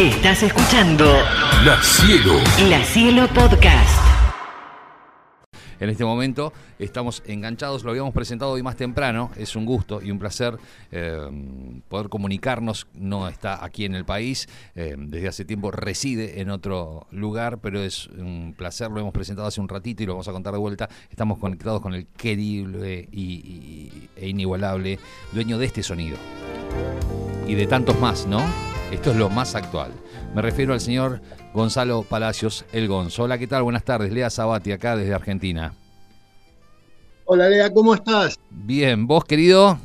Estás escuchando La Cielo. La Cielo Podcast. En este momento estamos enganchados, lo habíamos presentado hoy más temprano, es un gusto y un placer eh, poder comunicarnos, no está aquí en el país, eh, desde hace tiempo reside en otro lugar, pero es un placer, lo hemos presentado hace un ratito y lo vamos a contar de vuelta, estamos conectados con el querible y, y- e inigualable dueño de este sonido y de tantos más, ¿no? Esto es lo más actual. Me refiero al señor Gonzalo Palacios, el Gonzo. Hola, ¿qué tal? Buenas tardes. Lea Sabati acá desde Argentina. Hola Lea, ¿cómo estás? Bien, ¿vos, querido?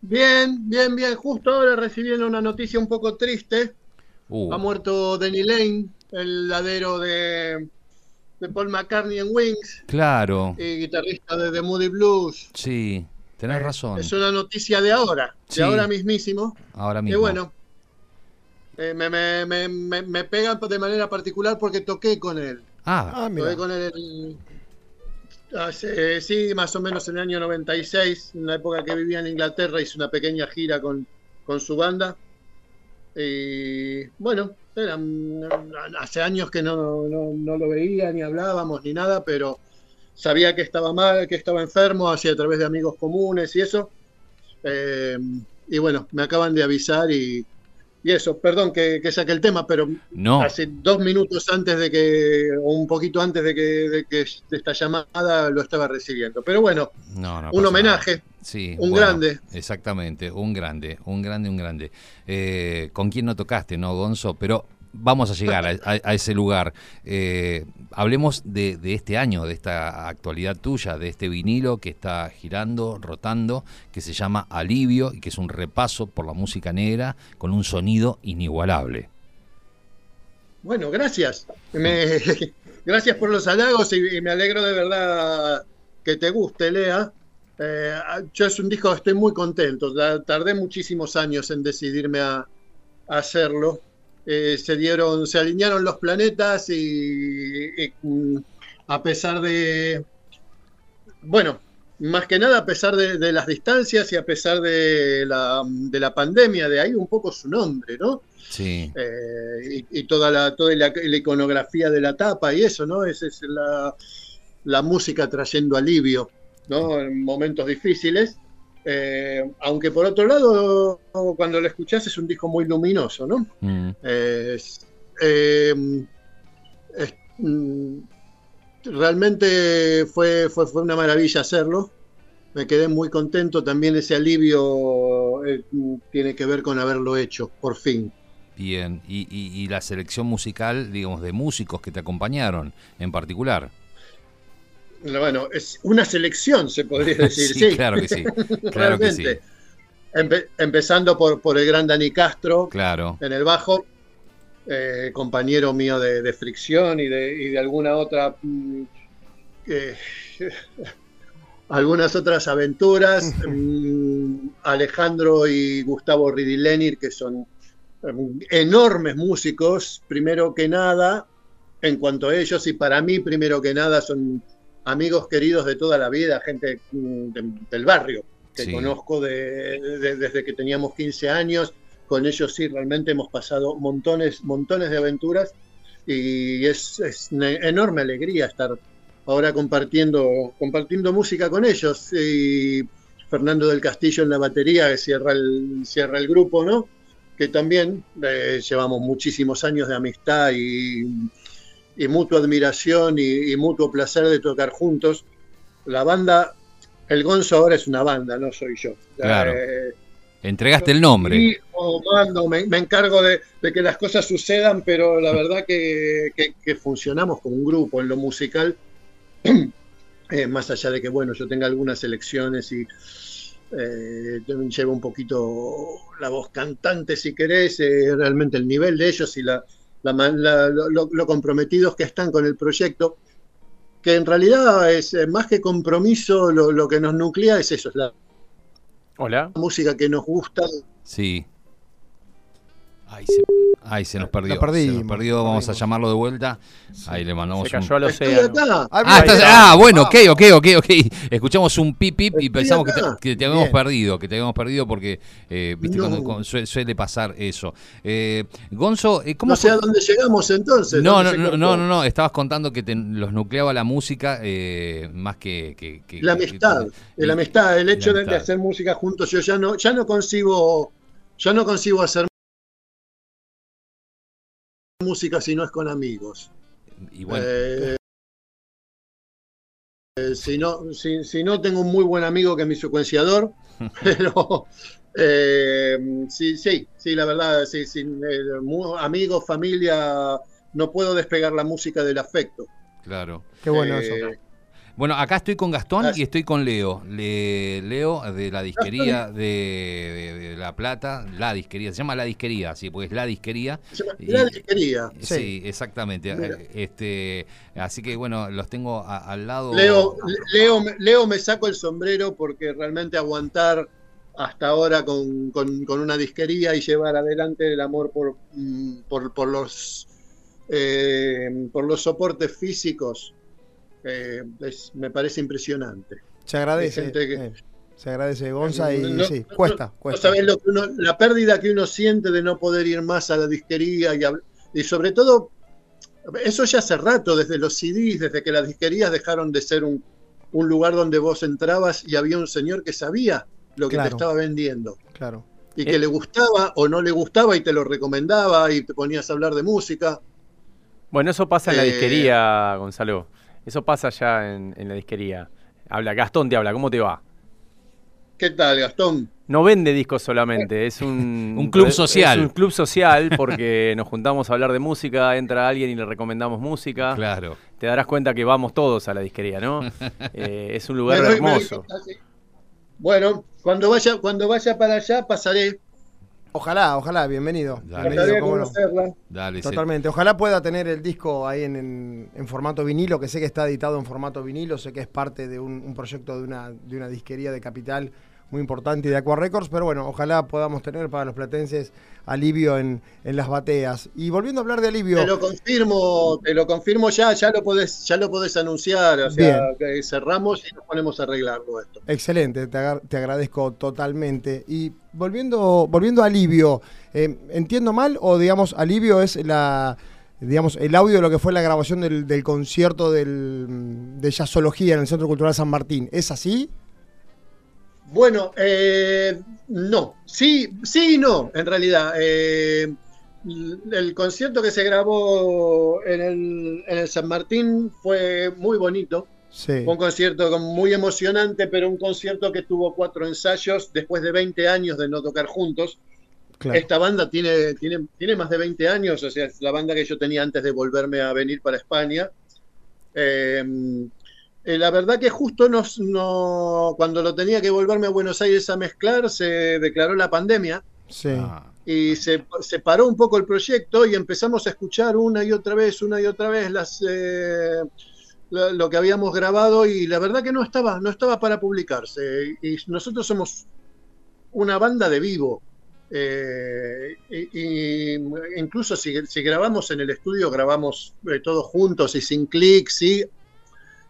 Bien, bien, bien. Justo ahora recibiendo una noticia un poco triste. Uh, Ha muerto Denny Lane, el ladero de, de Paul McCartney en Wings claro, y guitarrista de The Moody Blues. sí, tenés razón. Es una noticia de ahora, Sí. de ahora mismísimo. Ahora Y mismo. bueno, eh, me, me, me, me, me pega de manera particular porque toqué con él. Ah, Toqué con él el- hace, sí, más o menos en el año 96, en la época que vivía en Inglaterra, hice una pequeña gira con, con su banda. Y bueno, eran, hace años que no, no, no lo veía, ni hablábamos, ni nada, pero sabía que estaba mal, que estaba enfermo, así a través de amigos comunes y eso. Eh, y bueno, me acaban de avisar y, y eso, perdón que, que saque el tema, pero no. Hace dos minutos antes de que, o un poquito antes de que, de que esta llamada lo estaba recibiendo. Pero bueno, No, no un homenaje. Sí, un bueno, grande. Exactamente, un grande, un grande, un grande. Eh, ¿Con quién no tocaste, no, Gonzo? Pero vamos a llegar a, a- a ese lugar. Eh, hablemos de, este año, de esta actualidad tuya, de este vinilo que está girando, rotando, que se llama Alivio y que es un repaso por la música negra con un sonido inigualable. Bueno, gracias. Me- gracias por los halagos y, me alegro de verdad que te guste, Lea. Eh, yo es un disco estoy muy contento. Ta- Tardé muchísimos años en decidirme a hacerlo. Eh, se dieron, se alinearon los planetas y, y, mm, a pesar de, bueno, más que nada a pesar de, de las distancias y a pesar de la, de la pandemia, de ahí un poco su nombre, ¿no? Sí, Eh, y, y toda la toda la, la iconografía de la tapa y eso, ¿no? Esa es la, la música trayendo alivio, ¿no? En momentos difíciles. Eh, aunque por otro lado, cuando lo escuchás es un disco muy luminoso, ¿no? mm, Es- eh, es- mm, realmente fue, fue, fue una maravilla hacerlo. Me quedé muy contento. También ese alivio eh, tiene que ver con haberlo hecho, por fin. bien. Y, y- y la selección musical, digamos, de músicos que te acompañaron en particular. Bueno, es una selección, se podría decir. sí, sí, claro que sí. Claro que sí. Empe- empezando por, por el gran Dani Castro Claro. en el bajo, eh, compañero mío de, de fricción y de, y de alguna otra. mm, eh, algunas otras aventuras. mm, Alejandro y Gustavo Ridilenir, que son mm, enormes músicos, primero que nada, en cuanto a ellos, y para mí, primero que nada, son amigos queridos de toda la vida, gente mm, de- del barrio, que Sí. conozco de- de- desde que teníamos 15 años. Con ellos sí, realmente hemos pasado montones, montones de aventuras y es, es una enorme alegría estar ahora compartiendo, compartiendo música con ellos. Y Fernando del Castillo en la batería, que cierra el, cierra el grupo, ¿no? Que también eh, llevamos muchísimos años de amistad y, y mutua admiración y, y mutuo placer de tocar juntos. La banda, el Gonzo ahora es una banda, no soy yo. Claro. Eh, Entregaste el nombre. dirijo, mando, me, me encargo de, de que las cosas sucedan, pero la verdad que, que- que funcionamos como un grupo en lo musical, eh, más allá de que, bueno, yo tenga algunas elecciones y eh, llevo un poquito la voz cantante, si querés, eh, realmente el nivel de ellos y la, la la- lo, comprometidos que están con el proyecto, que en realidad es eh, más que compromiso, lo, lo que nos nuclea es eso, es la Hola. música que nos gusta, Sí. Ay, se, Ay, se nos perdió. Se nos perdió, vamos a llamarlo de vuelta. Ahí le mandamos Se un... cayó al océano. acá. Ah, Ah, estás- ah, bueno, ok, ok, ok, ok. Escuchamos un pip pip y pensamos que te, acá. que te habíamos perdido, que te habíamos perdido porque, eh, viste, No. cuando- cuando sue- suele pasar eso. Eh, Gonzo, eh, ¿cómo No sé a dónde llegamos entonces. No, ¿Dónde no, no, no, no, no, estabas contando que te- los nucleaba la música eh, más que, que- que- La amistad, que- la amistad, el hecho de, hacer música juntos. Yo ya no, ya no concibo, ya no concibo hacer música si no es con amigos. Y bueno, Eh, eh, si, no, si, si no, tengo un muy buen amigo que es mi secuenciador, pero eh, sí, sí, sí, la verdad, sí, sí, eh, amigos, familia, no puedo despegar la música del afecto. claro. Qué bueno Eh, eso. Bueno, acá estoy con Gastón y estoy con Leo. Le- Leo de la disquería de, de- de La Plata, la disquería, se llama La Disquería, sí, porque es La Disquería. se llama Y- La disquería. Sí, Sí. exactamente. Mira. Este, así que bueno, los tengo a- al lado. Leo, Leo, Leo me saco el sombrero porque realmente aguantar hasta ahora con, con- con una disquería y llevar adelante el amor por, mm, por, por los, eh, por los soportes físicos eh, es- me parece impresionante. Se agradece. hay gente que- eh, se agradece Gonza y No- sí, no- cuesta, No cuesta. sabés lo que uno- la pérdida que uno siente de no poder ir más a la disquería y, y sobre todo, eso ya hace rato, desde los CDs, desde que las disquerías dejaron de ser un, un lugar donde vos entrabas y había un señor que sabía lo que Claro. te estaba vendiendo Claro. y que Eh. le gustaba o no le gustaba y te lo recomendaba y te ponías a hablar de música. Bueno, eso pasa en la Eh, disquería, Gonzalo. Eso pasa ya en, en la disquería. Habla, Gastón te habla, ¿cómo te va? ¿Qué tal, Gastón? No vende discos solamente, es un, Un club social. Es un club social porque nos juntamos a hablar de música, entra alguien y le recomendamos música. Claro. Te darás cuenta que vamos todos a la disquería, ¿no? Eh, es un lugar Me me hermoso. Bueno, cuando vaya, cuando vaya para allá pasaré. Ojalá, ojalá, bienvenido. Dale. bienvenido no. Dale, Totalmente. Ojalá pueda tener el disco ahí en, en- en formato vinilo, que sé que está editado en formato vinilo, sé que es parte de un, un proyecto de una, de una disquería de capital muy importante de Aqua Records, pero bueno, ojalá podamos tener para los platenses alivio en, en las bateas. Y volviendo a hablar de alivio, Te lo confirmo, te lo confirmo ya, ya lo podés, ya lo podés anunciar, o sea, que cerramos y nos ponemos a arreglarlo esto. excelente, te, te agradezco totalmente. Y volviendo, volviendo a alivio, eh, ¿entiendo mal o digamos alivio es la digamos el audio de lo que fue la grabación del, del concierto del, de jazzología en el Centro Cultural San Martín? ¿Es así? Bueno, eh, no, sí, sí y no, en realidad. Eh, el concierto que se grabó en el, en el San Martín fue muy bonito. Sí. Fue un concierto con- muy emocionante, pero un concierto que tuvo cuatro ensayos después de 20 años de no tocar juntos. Claro. Esta banda tiene, tiene, tiene más de 20 años, o sea, es la banda que yo tenía antes de volverme a venir para España. Eh, eh, la verdad que justo nos, no, cuando lo tenía que volverme a Buenos Aires a mezclar, se declaró la pandemia Sí. Ah, y se, se paró un poco el proyecto y empezamos a escuchar una y otra vez, una y otra vez las, eh, lo, lo que habíamos grabado y la verdad que no estaba, no estaba para publicarse. Y nosotros somos una banda de vivo. Eh, y, y incluso si, si grabamos en el estudio, grabamos eh, todos juntos y sin clics, sí,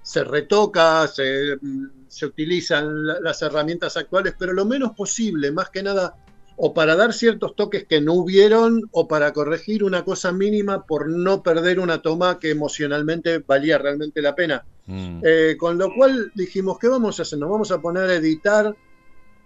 se retoca, se, se utilizan la- las herramientas actuales, pero lo menos posible, más que nada o para dar ciertos toques que no hubieron o para corregir una cosa mínima por no perder una toma que emocionalmente valía realmente la pena. mm. Eh, con lo cual dijimos, ¿qué vamos a hacer? Nos vamos a poner a editar,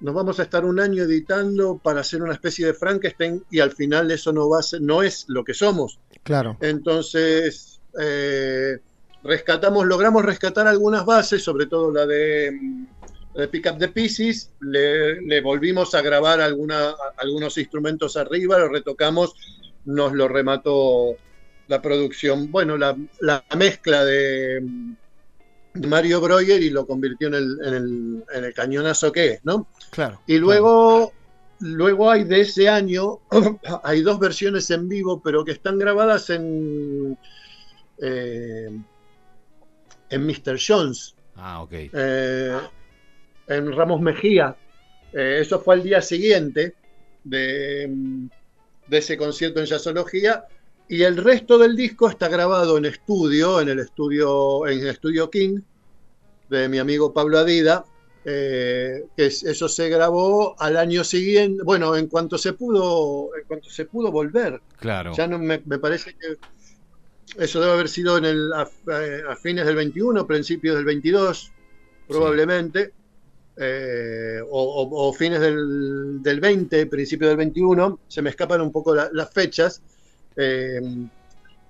nos vamos a estar un año editando para hacer una especie de Frankenstein y al final eso no, va a ser, no es lo que somos. Claro. Entonces, eh, rescatamos, logramos rescatar algunas bases, sobre todo la de, mm, la de Pick Up the Pieces, le, le volvimos a grabar alguna, algunos instrumentos arriba, lo retocamos, nos lo remató la producción, bueno, la, la mezcla de mm, Mario Breuer y lo convirtió en el, en el, en el cañonazo que es, ¿no? Claro. Y luego, luego hay de ese año, hay dos versiones en vivo, pero que están grabadas en, eh, en Mr. Jones, Ah, ok. eh, en Ramos Mejía. Eh, eso fue al día siguiente de, de ese concierto en jazzología. Y el resto del disco está grabado en estudio, en el estudio, en el estudio King, de mi amigo Pablo Adida, eh, que eso se grabó al año siguiente, bueno, en cuanto se pudo, en cuanto se pudo volver. Claro. Ya no me, me parece que eso debe haber sido en el, a, a fines del 21, principios del 22, probablemente. Eh, o, o, o, fines del, del, 20, principio del 21, se me escapan un poco la, las fechas. Eh,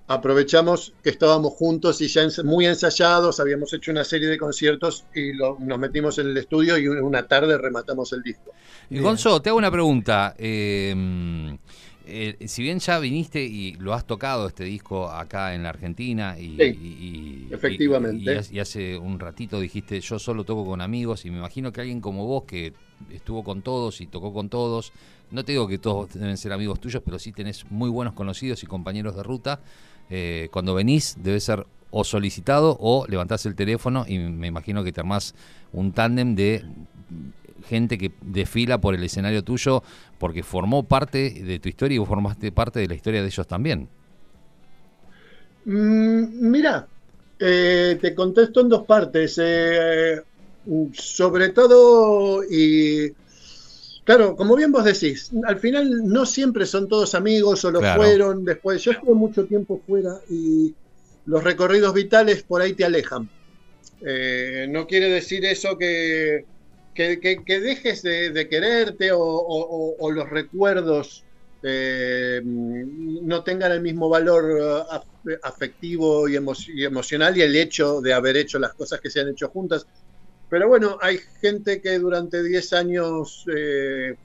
aprovechamos que estábamos juntos y ya ens muy ensayados, habíamos hecho una serie de conciertos y lo, nos metimos en el estudio y una tarde rematamos el disco. Y Gonzo, te hago una pregunta. Eh, eh, si bien ya viniste y lo has tocado este disco acá en la Argentina y, sí, y, y efectivamente. y, y, hace un ratito dijiste yo solo toco con amigos y me imagino que alguien como vos que estuvo con todos y tocó con todos no te digo que todos deben ser amigos tuyos pero sí tenés muy buenos conocidos y compañeros de ruta eh, cuando venís debe ser o solicitado o levantás el teléfono y me imagino que te armás un tándem de gente que desfila por el escenario tuyo porque formó parte de tu historia y vos formaste parte de la historia de ellos también. Mm, mira, eh, te contesto en dos partes. Eh, sobre todo, y claro, como bien vos decís, al final no siempre son todos amigos o lo claro. fueron después. Yo estuve mucho tiempo fuera y los recorridos vitales por ahí te alejan. Eh, no quiere decir eso que que, dejes de, quererte o, los recuerdos eh, no tengan el mismo valor uh, afectivo y, emo y, emocional y el hecho de haber hecho las cosas que se han hecho juntas. Pero bueno, hay gente que durante 10 años eh,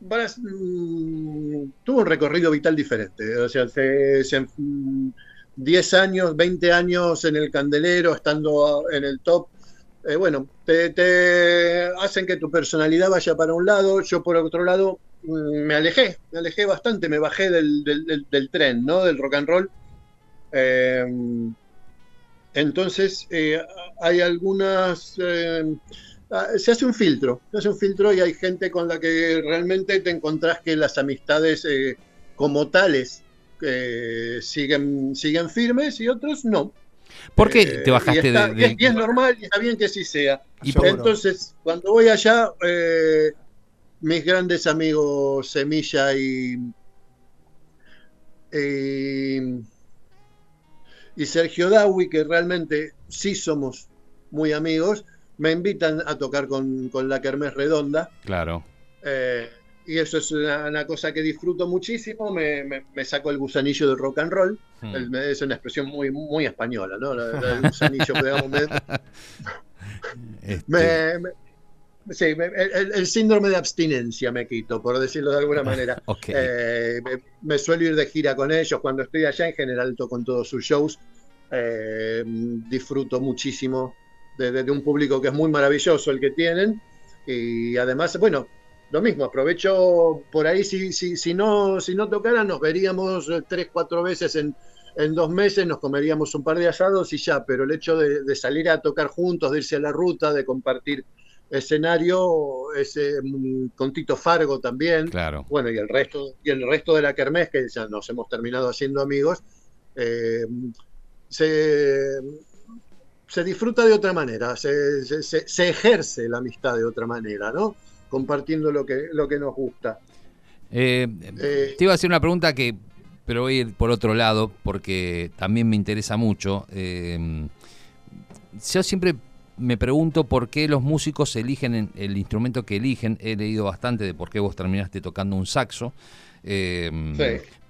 mm, tuvo un recorrido vital diferente. O sea, se, se, 10 años, 20 años en el candelero, estando en el top, eh, bueno, te, hacen que tu personalidad vaya para un lado, yo por otro lado mm, me alejé, me alejé bastante, me bajé del, del, tren, ¿no? Del rock and roll. Eh, entonces, eh, hay algunas... Eh, se hace un filtro, se hace un filtro y hay gente con la que realmente te encontrás que las amistades como tales siguen firmes y otros no. ¿Por qué te bajaste y está, de, de... Y es normal y está bien que sí sea. ¿Y Entonces, cuando voy allá, eh, mis grandes amigos Semilla y, y, y Sergio Dawi, que realmente sí somos muy amigos, me invitan a tocar con, con la Kermés Redonda. Claro. Eh, y eso es una, una, cosa que disfruto muchísimo, me, me, me, saco el gusanillo del rock and roll, hmm. el, es una expresión muy, muy española, ¿no? El, gusanillo, digamos, me, este... sí, el, el, síndrome de abstinencia me quito, por decirlo de alguna manera. okay. eh, me, suelo ir de gira con ellos, cuando estoy allá en general con todos sus shows, eh, disfruto muchísimo de, de, de un público que es muy maravilloso el que tienen, y además, bueno, lo mismo, aprovecho por ahí, si, si, si, no, si no tocara, nos veríamos tres, cuatro veces en, en, dos meses, nos comeríamos un par de asados y ya, pero el hecho de, de, salir a tocar juntos, de irse a la ruta, de compartir escenario, ese con Tito Fargo también, claro. bueno, y el resto, y el resto de la Kermés, que ya nos hemos terminado haciendo amigos, eh, se, se disfruta de otra manera, se, se, se ejerce la amistad de otra manera, ¿no? Compartiendo lo que, lo que nos gusta. Eh, eh, te iba a hacer una pregunta que, pero voy a ir por otro lado, porque también me interesa mucho. Eh, yo siempre me pregunto por qué los músicos eligen el instrumento que eligen. He leído bastante de por qué vos terminaste tocando un saxo. sí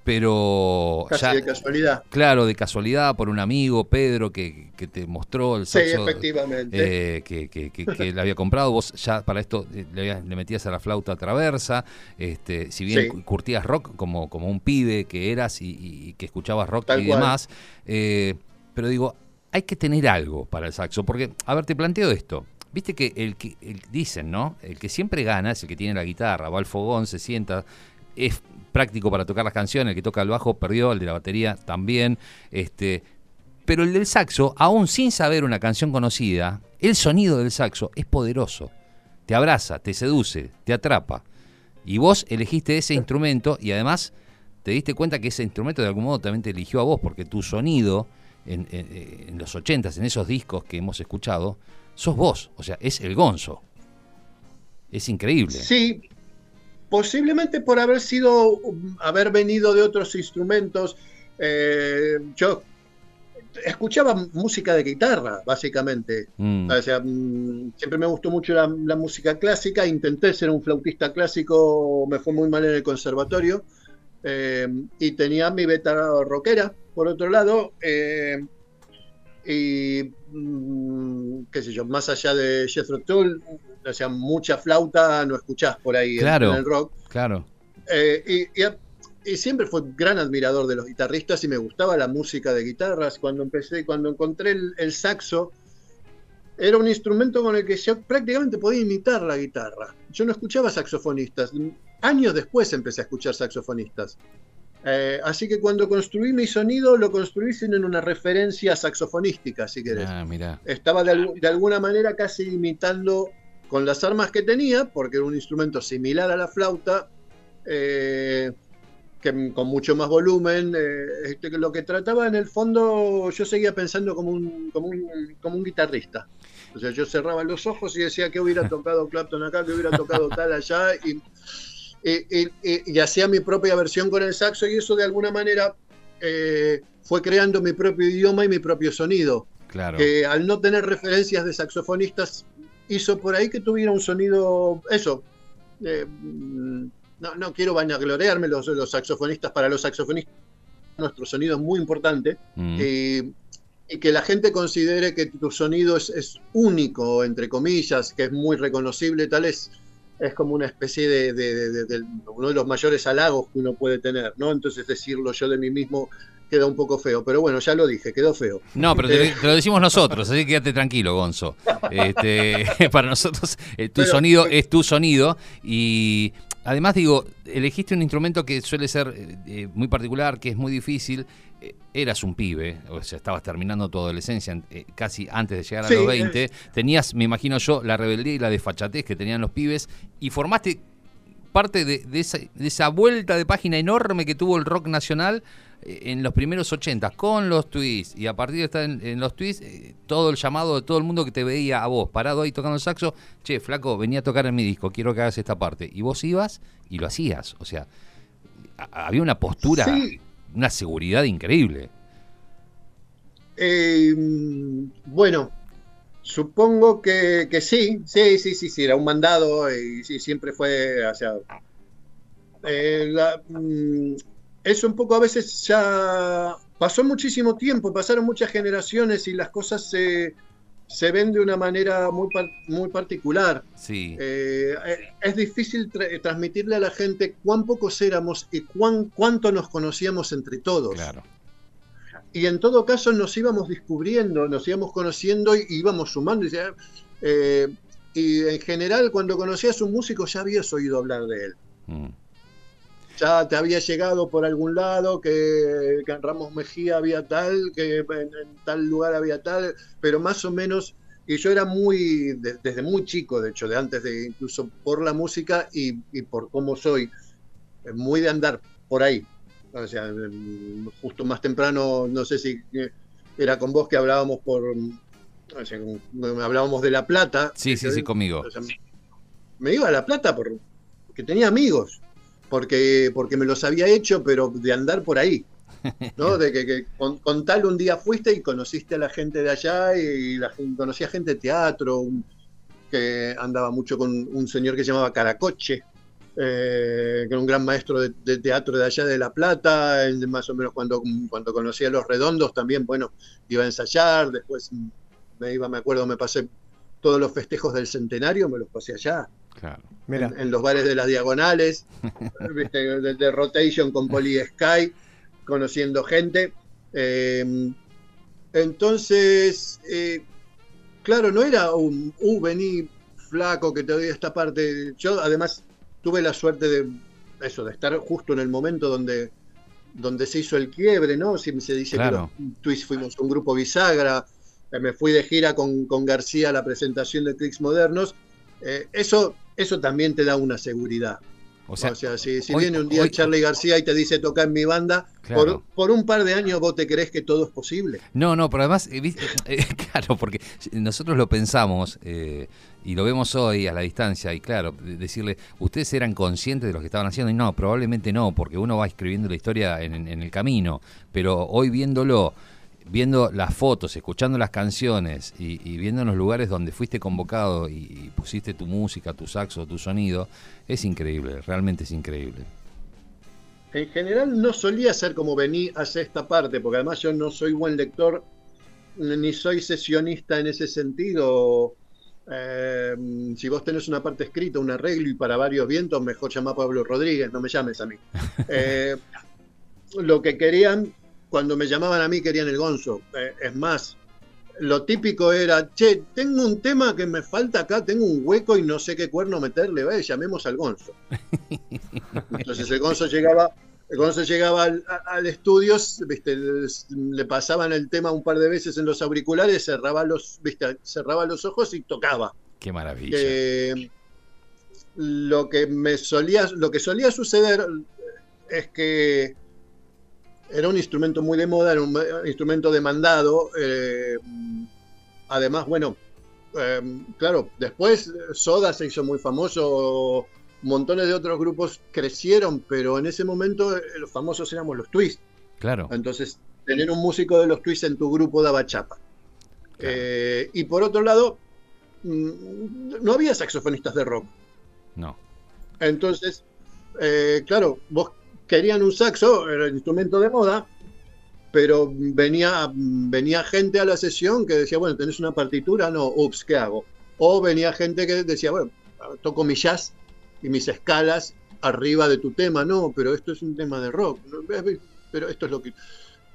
pero Casi ya, de casualidad. Claro, de casualidad por un amigo, Pedro, que, que te mostró el saxo. Sí, efectivamente. Eh, que, que, que, le había comprado. Vos ya para esto eh, le, le, metías a la flauta traversa. Este, si bien sí. curtías rock como, como un pibe que eras y, y que escuchabas rock Tal y cual. demás. Eh, pero digo, hay que tener algo para el saxo. Porque, a ver, te planteo esto. Viste que el que el, dicen, ¿no? El que siempre gana es el que tiene la guitarra, va al fogón, se sienta, es práctico para tocar las canciones, el que toca el bajo perdió, el de la batería también, este, pero el del saxo, aún sin saber una canción conocida, el sonido del saxo es poderoso, te abraza, te seduce, te atrapa. Y vos elegiste ese instrumento y además te diste cuenta que ese instrumento de algún modo también te eligió a vos, porque tu sonido en, en- en los ochentas, en esos discos que hemos escuchado, sos vos, o sea, es el gonzo. Es increíble. Sí, posiblemente por haber sido, haber venido de otros instrumentos. eh, yo escuchaba música de guitarra, básicamente. Mm, O sea, mm, siempre me gustó mucho la, la música clásica. Intenté ser un flautista clásico, me fue muy mal en el conservatorio. eh, y tenía mi beta rockera, por otro lado. eh, y, mm, qué sé yo, más allá de Jethro Tull, o sea, mucha flauta no escuchás por ahí en- Claro. en el rock. claro. Eh, y, y- y siempre fui gran admirador de los guitarristas y me gustaba la música de guitarras. Cuando empecé, cuando encontré el, el saxo, era un instrumento con el que yo prácticamente podía imitar la guitarra. Yo no escuchaba saxofonistas. Años después empecé a escuchar saxofonistas. Eh, así que cuando construí mi sonido, lo construí sin una referencia saxofonística, si querés Ah, mirá. estaba de alguna manera casi imitando con las armas que tenía, porque era un instrumento similar a la flauta, eh, que, con mucho más volumen. eh, este, lo que trataba en el fondo, yo seguía pensando como un, como un, como un guitarrista. O sea, yo cerraba los ojos y decía que hubiera tocado Clapton acá, que hubiera tocado tal allá, y, y- y- y- y hacía mi propia versión con el saxo, y eso de alguna manera eh, fue creando mi propio idioma y mi propio sonido Claro. que al no tener referencias de saxofonistas hizo por ahí que tuviera un sonido, eso, eh, no, no quiero vanagloriarme, los, los saxofonistas, para los saxofonistas nuestro sonido es muy importante Mm, y, y que la gente considere que tu sonido es, es único, entre comillas, que es muy reconocible, tal es, es como una especie de, de- de- de- de uno de los mayores halagos que uno puede tener, ¿no? Entonces decirlo yo de mí mismo queda un poco feo, pero bueno, ya lo dije, quedó feo. No, pero te, te lo decimos nosotros, así que quédate tranquilo, Gonzo. Este, para nosotros, eh, tu Pero- sonido es tu sonido y además digo, elegiste un instrumento que suele ser eh, eh, muy particular, que es muy difícil. Eh, Eras un pibe, o sea, estabas terminando tu adolescencia eh, casi antes de llegar a Sí, los 20. Tenías, me imagino yo, la rebeldía y la desfachatez que tenían los pibes y formaste parte de, de esa, de esa vuelta de página enorme que tuvo el rock nacional eh, en los primeros 80 con los twists y a partir de estar en, en los twists eh, todo el llamado de todo el mundo que te veía a vos parado ahí tocando el saxo che flaco venía a tocar en mi disco quiero que hagas esta parte y vos ibas y lo hacías o sea había una postura Sí. una seguridad increíble Eh, bueno, supongo que, que sí, sí, sí, sí, sí, era un mandado y sí, siempre fue, o sea, eh, la- mm, eso un poco a veces ya pasó muchísimo tiempo, pasaron muchas generaciones y las cosas se, se ven de una manera muy, par- muy particular. sí Eh, eh, es difícil tra- transmitirle a la gente cuán pocos éramos y cuán, cuánto nos conocíamos entre todos. claro Y en todo caso nos íbamos descubriendo, nos íbamos conociendo y íbamos sumando. Eh, y en general, cuando conocías a un músico ya habías oído hablar de él. Mm. Ya te había llegado por algún lado que, que en Ramos Mejía había tal, que en, en tal lugar había tal, pero más o menos, y yo era muy, de- desde muy chico, de hecho, de antes de incluso por la música y, y por cómo soy, eh, muy de andar por ahí. O sea, justo más temprano, no sé si eh, era con vos que hablábamos por, o sea, hablábamos de La Plata. sí sí sí conmigo o sea, me iba a La Plata por- porque tenía amigos, porque, porque me los había hecho, pero de andar por ahí. ¿no? De que, que con, con tal un día fuiste y conociste a la gente de allá y la, conocía gente de teatro, un- que andaba mucho con un señor que se llamaba Caracoche, eh, que era un gran maestro de, de teatro de allá de La Plata, él más o menos cuando, cuando conocía a Los Redondos también, bueno, iba a ensayar, después me iba, me acuerdo, me pasé todos los festejos del centenario, me los pasé allá, claro Mira, en, en los bares de las diagonales, ¿viste? De, de Rotation con Poli Sky, conociendo gente. Eh, entonces, eh, claro, no era un, uh, vení flaco que te doy esta parte. Yo además tuve la suerte de eso, de estar justo en el momento donde, donde se hizo el quiebre, ¿no? Si se dice Claro. que los Twist fuimos un grupo bisagra, eh, me fui de gira con, con García a la presentación de Clicks Modernos. Eh, eso, eso también te da una seguridad. O sea, si, si hoy- viene un día hoy- Charlie García y te dice toca en mi banda, Claro. por, por un par de años vos te crees que todo es posible. No, no, pero además, eh, eh, claro, porque nosotros lo pensamos eh, y lo vemos hoy a la distancia y claro, de- decirle, ¿ustedes eran conscientes de lo que estaban haciendo? Y no, probablemente no, porque uno va escribiendo la historia en, en el camino, pero hoy viéndolo, viendo las fotos, escuchando las canciones y, y viendo los lugares donde fuiste convocado y, y pusiste tu música, tu saxo, tu sonido, es increíble, realmente es increíble. En general no solía ser como vení hacia esta parte, porque además yo no soy buen lector ni soy sesionista en ese sentido. Eh, si vos tenés una parte escrita, un arreglo y para varios vientos, mejor llama a Pablo Rodríguez, no me llames a mí. Eh, lo que querían, cuando me llamaban a mí, querían el gonzo. Eh, es más, lo típico era, che, tengo un tema que me falta acá, tengo un hueco y no sé qué cuerno meterle, ¿ves? llamemos al gonzo. Entonces el gonzo llegaba, el gonzo llegaba al, al estudio, viste, le, le pasaban el tema un par de veces en los auriculares, cerraba los, viste, cerraba los ojos y tocaba. Qué maravilla. Eh, lo que me solía, lo que solía suceder es que era un instrumento muy de moda, era un eh, instrumento demandado. eh, además, bueno, eh, claro, después Soda se hizo muy famoso, montones de otros grupos crecieron, pero en ese momento eh, los famosos éramos los Twists. Claro. Entonces, tener un músico de los Twists en tu grupo daba chapa. Eh, y por otro lado, mm, no había saxofonistas de rock. No. Entonces, eh, claro, vos querían un saxo, era el instrumento de moda, pero venía, venía gente a la sesión que decía, bueno, ¿tenés una partitura? No, ups, ¿qué hago? O venía gente que decía, bueno, toco mi jazz y mis escalas arriba de tu tema, no, pero esto es un tema de rock, pero esto es lo que...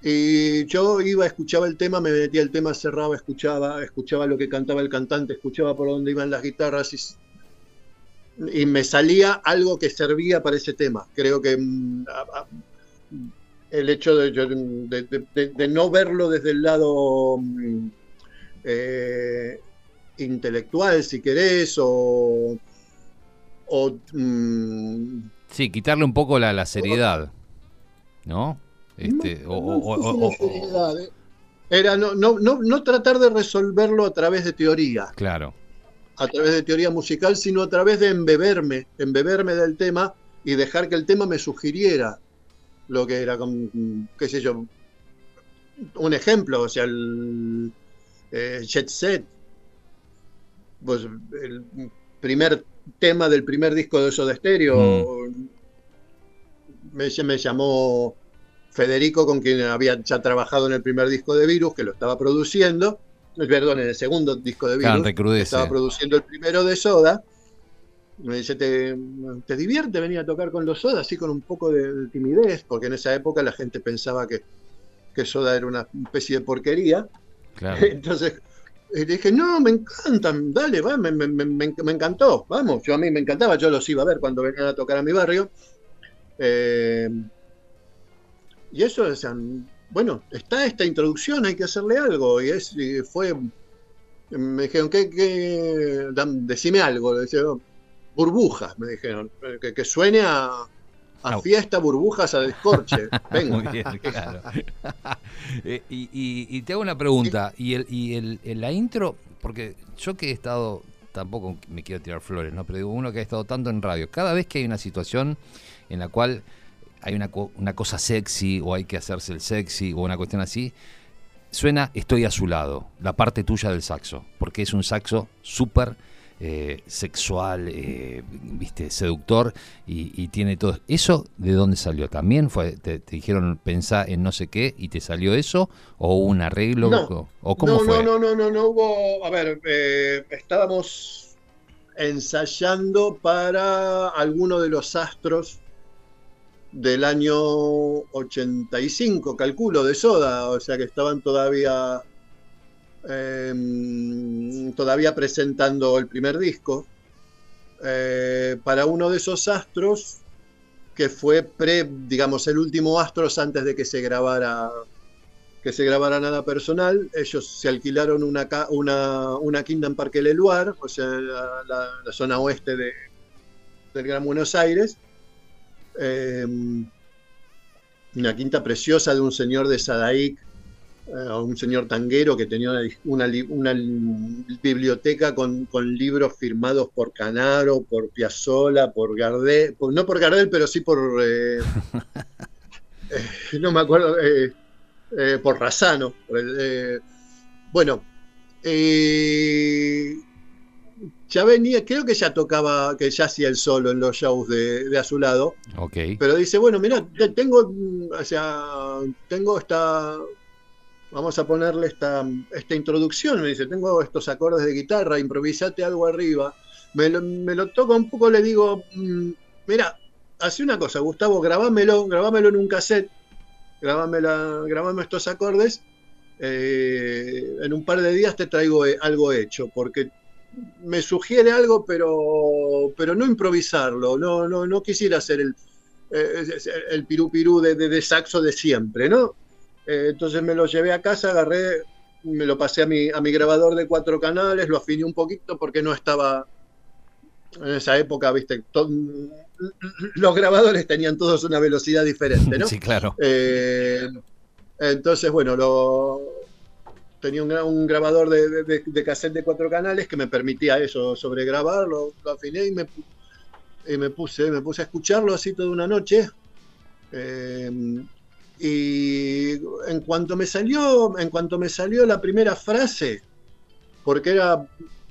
Y yo iba, escuchaba el tema, me metía el tema, cerraba, escuchaba, escuchaba lo que cantaba el cantante, escuchaba por dónde iban las guitarras y y me salía algo que servía para ese tema. Creo que mm, a- a- el hecho de, de- de- no verlo desde el lado mm, eh, intelectual, si querés, o, o, mm, Sí, quitarle un poco la, la seriedad, ¿no? Este, no- no o- seriedad, eh. era no, no, no, no tratar de resolverlo a través de teoría. claro, a través de teoría musical, sino a través de embeberme, embeberme del tema y dejar que el tema me sugiriera lo que era, con, qué sé yo, un ejemplo, o sea, el eh, Jet Set, pues el primer tema del primer disco de Soda Stereo, me, me llamó Federico, con quien había ya trabajado en el primer disco de Virus, que lo estaba produciendo, perdón, en el segundo disco de Claro, Virus, recrudece. estaba produciendo el primero de Soda. Me dice, ¿te, te divierte venir a tocar con los Soda? Así con un poco de, de timidez, porque en esa época la gente pensaba que, que Soda era una especie de porquería. claro. Entonces eh, dije, no, me encantan, dale, va, me, me- me- me- me encantó, vamos, yo a mí me encantaba, yo los iba a ver cuando venían a tocar a mi barrio. Eh, y eso, o sea, bueno, está esta introducción, hay que hacerle algo, y es, y fue, me dijeron, ¿qué, decime algo, le decía, burbujas, me dijeron, que, que suene a, a fiesta, burbujas, a descorche, venga. Muy bien, claro. Eh, y, y- y te hago una pregunta, y, el, y el, la intro, porque yo que he estado, tampoco me quiero tirar flores, ¿no? pero digo, uno que ha estado tanto en radio, cada vez que hay una situación en la cual hay una, una cosa sexy o hay que hacerse el sexy o una cuestión así, suena Estoy a su lado, la parte tuya del saxo, porque es un saxo súper eh, sexual, eh, viste, seductor y, y tiene todo. ¿Eso de dónde salió? ¿También fue, te, te dijeron pensá en no sé qué y te salió eso? ¿O hubo un arreglo? No. ¿O, o cómo no, fue? No, no, no, no, no hubo. A ver, eh, estábamos ensayando para alguno de los astros del año 85, calculo, de Soda, o sea que estaban todavía eh, todavía presentando el primer disco. Eh, para uno de esos astros que fue pre, digamos, el último astros antes de que se grabara que se grabara nada personal. Ellos se alquilaron una, una, una quinta en Parque Leluar, o sea, la, la- la zona oeste de, del Gran Buenos Aires, eh, una quinta preciosa de un señor de Sadaic, eh, un señor tanguero que tenía una, una li- una biblioteca con, con libros firmados por Canaro, por Piazzolla, por Gardel, por- no por Gardel, pero sí por, eh, eh, no me acuerdo, eh, por Razano. bueno, eh, ya venía, creo que ya tocaba, que ya hacía el solo en los shows de, de a su lado. Ok. Pero dice, bueno, mira, te- tengo, mm, o sea, tengo esta, vamos a ponerle esta, esta introducción, me dice, tengo estos acordes de guitarra, improvisate algo arriba. Me lo, me lo toca un poco, le digo, mm, mira, hace una cosa, Gustavo, grabámelo, grabámelo en un cassette, grabame, la, grabame estos acordes, eh, en un par de días te traigo eh, algo hecho, porque me sugiere algo, pero, pero no improvisarlo, no, no, no quisiera hacer el, eh, el pirú pirú de, de- de saxo de siempre, ¿no? Eh, entonces me lo llevé a casa, agarré, me lo pasé a mi, a mi grabador de cuatro canales, lo afiné un poquito porque no estaba en esa época, viste, to- los grabadores tenían todos una velocidad diferente, ¿no? Sí, claro. Eh, entonces, bueno, lo, tenía un, gra- un grabador de, cassette de cuatro canales que me permitía eso, sobregrabar, lo, afiné y me, me puse, me puse a escucharlo así toda una noche. Eh, y en cuanto me salió, en cuanto me salió la primera frase, porque era,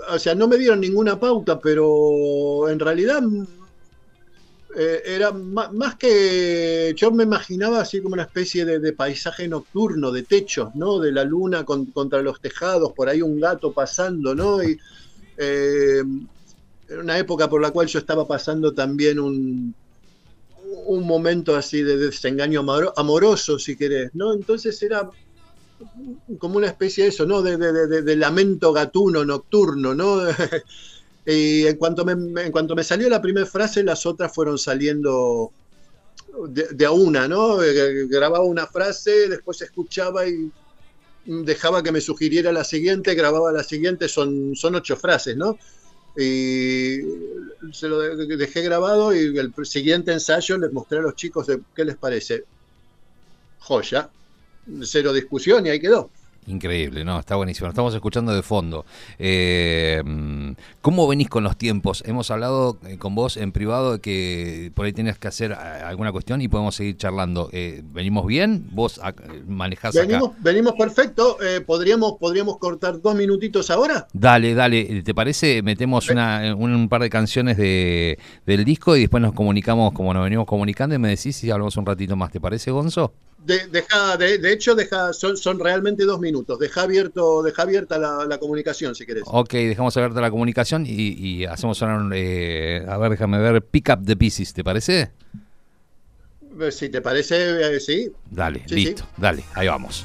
o sea, no me dieron ninguna pauta, pero en realidad eh, era más, que yo me imaginaba así como una especie de, paisaje nocturno, de techos, ¿no? De la luna con- contra los tejados, por ahí un gato pasando, ¿no? Y eh, una época por la cual yo estaba pasando también un, un momento así de desengaño amoro- amoroso, si querés, ¿no? Entonces era como una especie de eso, ¿no? De- de- de lamento gatuno nocturno, ¿no? y en cuanto me, en cuanto me salió la primera frase, las otras fueron saliendo de, a una, ¿no? Eh, Grababa una frase, después escuchaba y dejaba que me sugiriera la siguiente, grababa la siguiente, son, son ocho frases, ¿no? Y se lo de- dejé grabado y el siguiente ensayo les mostré a los chicos de qué les parece. Joya, cero discusión y ahí quedó. Increíble, no, está buenísimo. Lo Estamos escuchando de fondo. Eh, ¿Cómo venís con los tiempos? Hemos hablado eh, con vos en privado de que por ahí tenías que hacer eh, alguna cuestión y podemos seguir charlando. Eh, ¿Venimos bien? ¿Vos manejás acá? Venimos, venimos perfecto, eh, ¿podríamos, ¿podríamos cortar dos minutitos ahora? Dale, dale. ¿Te parece? Metemos una, un, un par de canciones de, del disco y después nos comunicamos como nos venimos comunicando y me decís si hablamos un ratito más. ¿Te parece, Gonzo? De, deja, de, de hecho, deja, son, son realmente dos minutos. Deja, abierto, deja abierta la, la comunicación si querés. Ok, dejamos abierta la comunicación y, y hacemos sonar, eh, a ver, déjame ver, Pick Up the Pieces, ¿te parece? Eh, Si te parece, eh, sí. Dale, Sí, listo, dale, ahí vamos.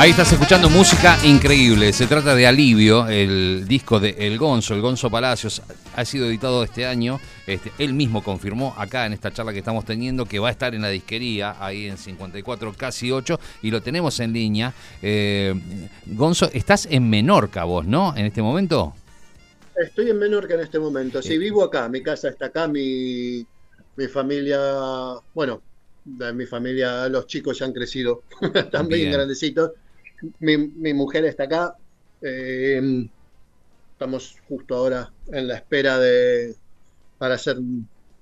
Ahí estás escuchando música increíble. Se trata de Alivio, el disco de El Gonzo, el Gonzo Palacios. Ha sido editado este año. Este, él mismo confirmó acá en esta charla que estamos teniendo que va a estar en la disquería, ahí en 54, casi 8, y lo tenemos en línea. Eh, Gonzo, estás en Menorca vos, ¿no? En este momento. Estoy en Menorca en este momento. Sí, Eh. vivo acá. Mi casa está acá. Mi, mi familia, bueno, de mi familia, los chicos ya han crecido. Están Bien. grandecitos. Mi, mi mujer está acá. Eh, estamos justo ahora en la espera de para ser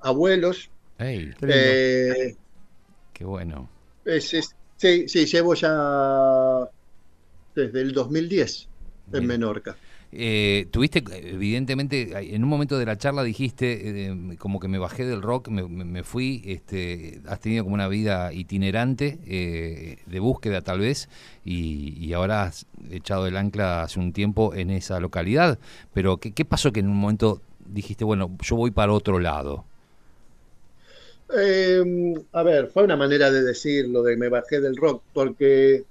abuelos. ¡Ey! Qué lindo. Eh, ¡Qué bueno! es- es- sí, sí, llevo ya desde el 2010 en Bien. Menorca. Eh, tuviste, evidentemente, en un momento de la charla dijiste, eh, como que me bajé del rock, me, me- fui, este, has tenido como una vida itinerante, eh, de búsqueda tal vez, y, ahora has echado el ancla hace un tiempo en esa localidad. Pero, ¿qué, qué pasó que en un momento dijiste, bueno, yo voy para otro lado? Eh, a ver, fue una manera de decirlo, de me bajé del rock, porque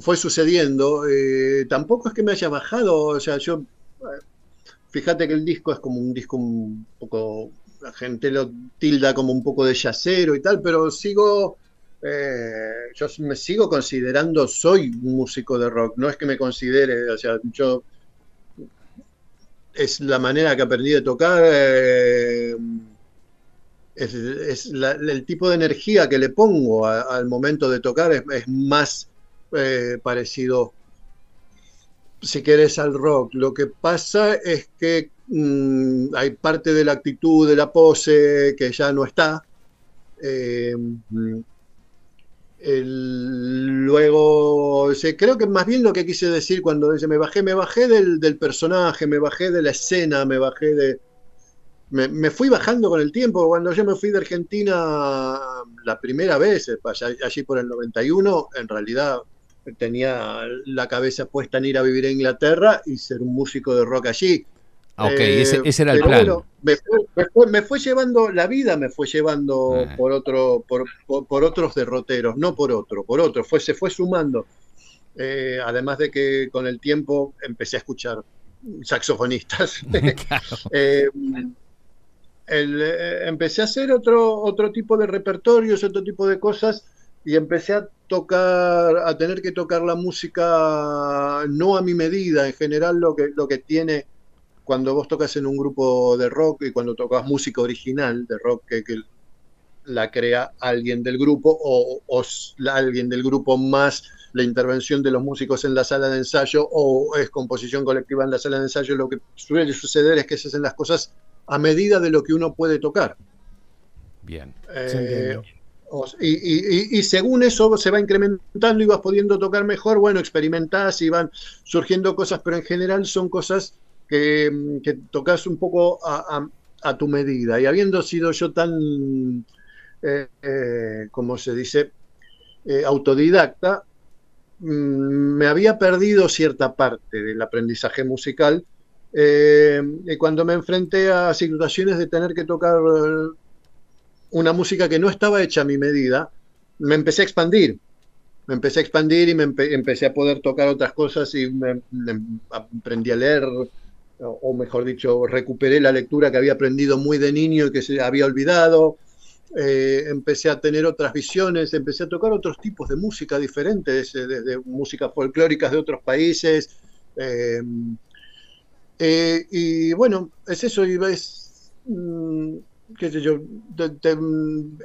fue sucediendo. eh, tampoco es que me haya bajado, o sea, yo, fíjate que el disco es como un disco un poco, la gente lo tilda como un poco de yacero y tal, pero sigo, eh, yo me sigo considerando, soy un músico de rock, no es que me considere, o sea, yo es la manera que aprendí de tocar. eh, es, el tipo de energía que le pongo al momento de tocar es más eh, parecido, si querés, al rock. Lo que pasa es que mm, hay parte de la actitud, de la pose, que ya no está. Eh, luego, sí, creo que más bien lo que quise decir cuando dice me bajé, me bajé del, personaje, me bajé de la escena, me bajé de... Me, me fui bajando con el tiempo. Cuando yo me fui de Argentina la primera vez, allí por el 91, en realidad tenía la cabeza puesta en ir a vivir a Inglaterra y ser un músico de rock allí. Ah, ok, Eh, ese, ese era el plan. bueno, me, fue, me fue- me fue llevando, la vida me fue llevando Ah. por otro, por, por- por otros derroteros, no por otro, por otro, fue, se fue sumando. Eh, además de que con el tiempo empecé a escuchar saxofonistas. Claro. Eh, el, eh, empecé a hacer otro, otro tipo de repertorios, otro tipo de cosas, y empecé a tocar, a tener que tocar la música no a mi medida, en general lo que, lo que tiene cuando vos tocas en un grupo de rock y cuando tocas música original de rock que, que la crea alguien del grupo o, o s- la- alguien del grupo más la intervención de los músicos en la sala de ensayo o es composición colectiva en la sala de ensayo, lo que suele suceder es que se hacen las cosas a medida de lo que uno puede tocar. Bien. Eh, y, y- y- según eso se va incrementando y vas pudiendo tocar mejor, bueno, experimentás y van surgiendo cosas, pero en general son cosas que, tocas un poco a, tu medida. Y habiendo sido yo tan, eh, eh, como se dice, eh, autodidacta, mm, me había perdido cierta parte del aprendizaje musical. eh, y cuando me enfrenté a situaciones de tener que tocar una música que no estaba hecha a mi medida, me empecé a expandir. Me empecé a expandir y me empe- empecé a poder tocar otras cosas y me, aprendí a leer, o, mejor dicho, recuperé la lectura que había aprendido muy de niño y que se había olvidado. Eh, empecé a tener otras visiones, empecé a tocar otros tipos de música diferentes, eh, desde músicas folclóricas de otros países. eh, y bueno, es eso, y ves, mm, qué sé yo, te- te,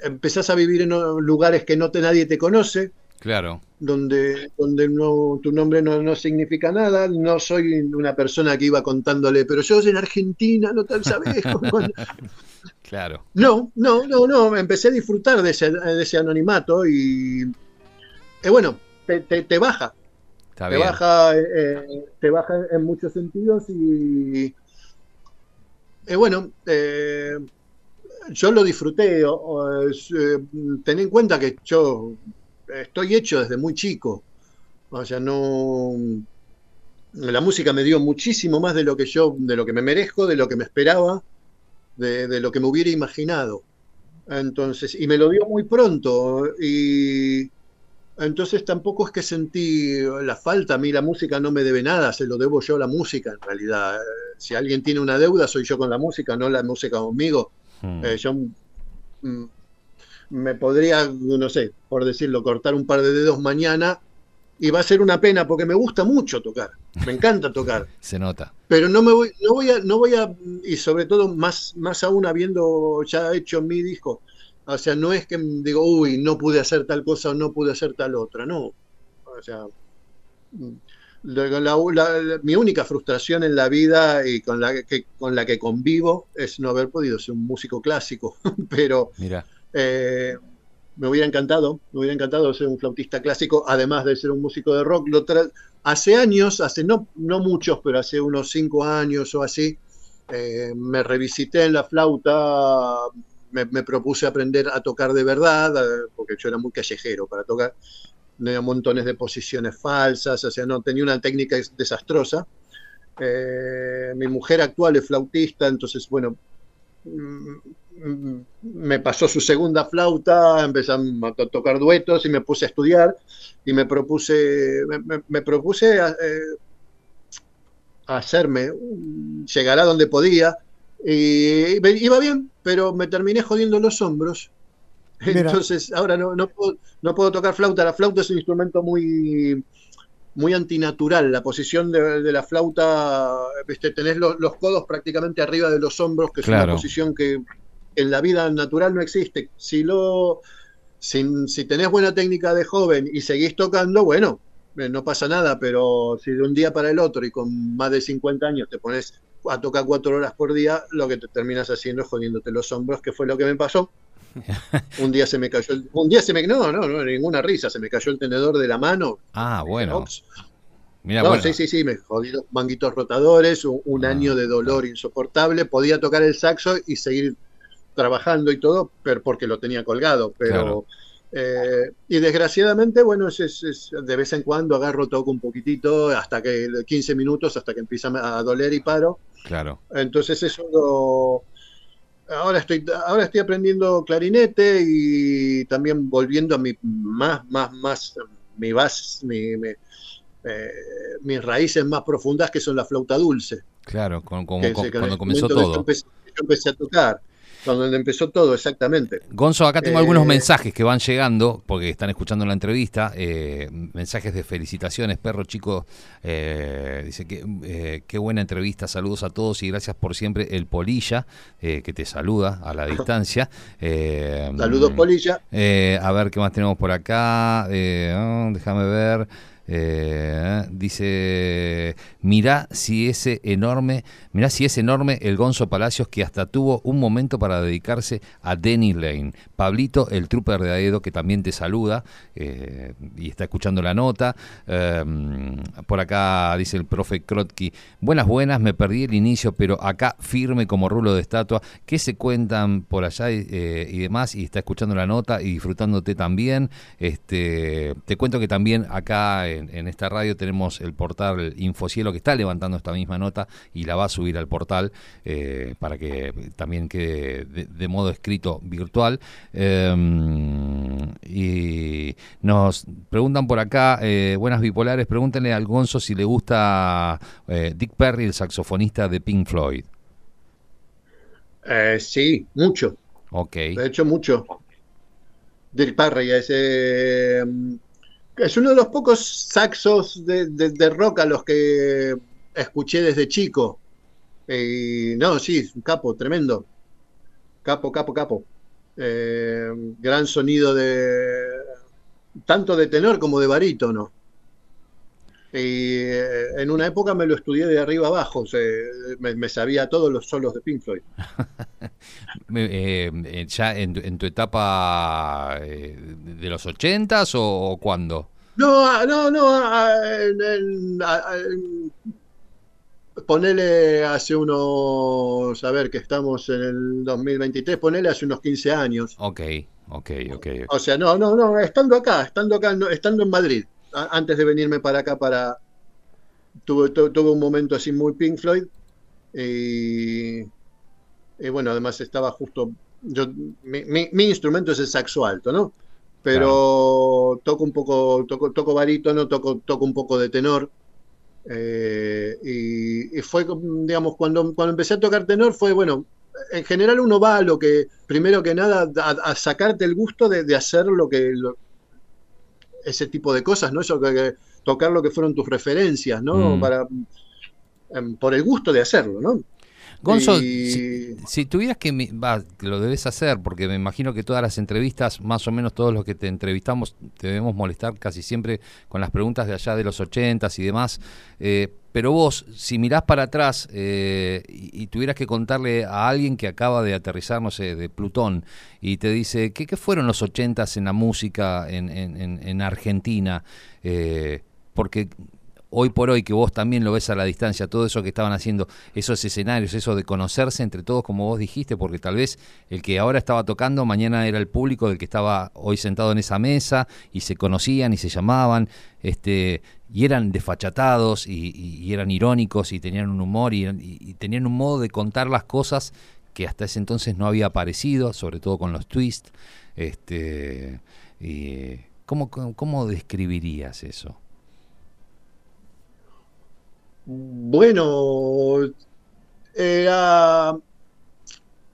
empezás a vivir en lugares que no te, nadie te conoce, Claro. donde, donde no, tu nombre no, no significa nada, no soy una persona que iba contándole, pero yo en Argentina, no tal sabes. Claro. no, no, no, no, empecé a disfrutar de ese, de ese anonimato y, eh, bueno, te, te- te baja, Está te bien. baja, eh, eh, te baja en muchos sentidos y, eh, bueno, eh, yo lo disfruté. eh, ten en cuenta que yo estoy hecho desde muy chico, o sea, no, la música me dio muchísimo más de lo que yo, de lo que me merezco, de lo que me esperaba, de, de lo que me hubiera imaginado. Entonces, y me lo dio muy pronto y entonces tampoco es que sentí la falta, a mí la música no me debe nada, se lo debo yo a la música en realidad. Si alguien tiene una deuda, soy yo con la música, no la música conmigo. Mm. Eh, yo mm, me podría, no sé, por decirlo, cortar un par de dedos mañana y va a ser una pena porque me gusta mucho tocar, me encanta tocar Se nota. pero no me voy, no voy a, no voy a, y sobre todo más, más aún habiendo ya hecho mi disco, o sea, no es que digo, uy, no pude hacer tal cosa o no pude hacer tal otra, no, o sea, mm, la- la- la- mi única frustración en la vida y con la que, con la que convivo es no haber podido ser un músico clásico, pero Mira. eh, me hubiera encantado, me hubiera encantado ser un flautista clásico, además de ser un músico de rock. Lo hace años, hace no, no muchos, pero hace unos cinco años o así, eh, me revisité en la flauta, me, me propuse aprender a tocar de verdad, eh, porque yo era muy callejero para tocar, tenía montones de posiciones falsas, o sea, no, tenía una técnica es- desastrosa. Eh, mi mujer actual es flautista, entonces, bueno, mm, me pasó su segunda flauta, empezamos a to- tocar duetos y me puse a estudiar y me propuse, me, me- me propuse a, eh, a hacerme, llegar a donde podía y iba bien, pero me terminé jodiendo los hombros. Mira. Entonces ahora no, no, puedo, no puedo tocar flauta, la flauta es un instrumento muy, muy antinatural. La posición de, de la flauta, ¿viste? tenés los, los codos prácticamente arriba de los hombros, que es una posición que, que en la vida natural no existe. Si lo si, si tenés buena técnica de joven y seguís tocando, bueno, eh, no pasa nada, pero si de un día para el otro y con más de 50 años te pones a tocar cuatro horas por día, lo que te terminas haciendo es jodiéndote los hombros, que fue lo que me pasó. un día se me cayó, el, un día se me, no, no, no, ninguna risa, se me cayó el tenedor de la mano. Ah, bueno. Mira, no, sí, sí, sí, me jodí los manguitos rotadores, un, un Ah, año de dolor insoportable, podía tocar el saxo y seguir trabajando y todo, pero porque lo tenía colgado, pero Claro. eh, y desgraciadamente, bueno, es, es- es- de vez en cuando agarro, toco un poquitito, hasta que 15 minutos, hasta que empieza a doler y paro. Claro. Entonces eso lo... Ahora estoy, ahora estoy aprendiendo clarinete y también volviendo a mi más, más, más, mi base, mi- mi- eh, mis raíces más profundas que son la flauta dulce. Claro, con- como- que- cuando comenzó todo. Yo empecé, yo empecé a tocar, cuando empezó todo, exactamente. Gonzo, acá tengo Eh, algunos mensajes que van llegando, porque están escuchando la entrevista, eh, mensajes de felicitaciones, perro chico, eh, dice que qué buena entrevista, saludos a todos y gracias por siempre, el Polilla, que te saluda a la distancia. Saludos, Polilla. a ver qué más tenemos por acá. Ah, déjame ver. Eh, dice, mirá si ese enorme, mirá si es enorme el Gonzo Palacios que hasta tuvo un momento para dedicarse a Denny Lane. Pablito, el trooper de Aedo, que también te saluda eh, y está escuchando la nota. Eh, por acá dice el profe Krotki, buenas, buenas, me perdí el inicio, pero acá firme como rulo de estatua. ¿Qué se cuentan por allá y, eh, y demás? Y está escuchando la nota y disfrutándote también. Este, te cuento que también acá en, en esta radio tenemos el portal Infocielo que está levantando esta misma nota y la va a subir al portal eh, para que también quede de, de modo escrito virtual. Eh, y nos preguntan por acá, eh, buenas bipolares, pregúntenle al Gonzo si le gusta eh, Dick Perry, el saxofonista de Pink Floyd. Sí, mucho. Ok, De hecho, mucho. Del Parry es, eh, es uno de los pocos saxos de, de- rock a los que escuché desde chico. Y no, sí, es un capo, tremendo. Capo, capo, capo. Eh, gran sonido de tanto de tenor como de barítono. Y eh, en una época me lo estudié de arriba abajo, se- me, me sabía todos los solos de Pink Floyd. Eh, eh, ¿ya en, tu- en tu etapa eh, de los ochentas o, o cuándo? No, ah, no, no. ah, en- ah, en- ponele hace unos, a ver que estamos en el 2023, ponele hace unos 15 años. Ok, ok, ok. O sea, no, no, no, estando acá, estando acá, no, estando en Madrid, a- antes de venirme para acá para... Tuve, tu- tuve un momento así muy Pink Floyd y, y bueno, además estaba justo... Yo, mi, mi- mi instrumento es el saxo alto, ¿no? Pero toco un poco, toco, toco barítono, toco, toco un poco de tenor. eh, y, y fue, digamos, cuando, cuando empecé a tocar tenor fue, bueno, en general uno va a lo que, primero que nada, a, a sacarte el gusto de, de hacer lo que, lo- ese tipo de cosas, ¿no? Eso que, que- tocar lo que fueron tus referencias, ¿no? Mm. Para, em, por el gusto de hacerlo, ¿no? Gonzo, Y- si, si tuvieras que, que lo debes hacer, porque me imagino que todas las entrevistas, más o menos todos los que te entrevistamos, te debemos molestar casi siempre con las preguntas de allá de los ochentas y demás. eh, pero vos, si mirás para atrás eh, y, tuvieras que contarle a alguien que acaba de aterrizar, no sé, de Plutón, y te dice, ¿qué, qué fueron los ochentas en la música en, en- en- en Argentina? Eh, porque hoy por hoy que vos también lo ves a la distancia, todo eso que estaban haciendo, esos escenarios, eso de conocerse entre todos, como vos dijiste, porque tal vez el que ahora estaba tocando, mañana era el público del que estaba hoy sentado en esa mesa, y se conocían y se llamaban, este, y eran desfachatados, y, eran irónicos, y tenían un humor, y, tenían un modo de contar las cosas que hasta ese entonces no había aparecido, sobre todo con los twists. Este, y, ¿cómo, cómo, cómo describirías eso? Bueno, era,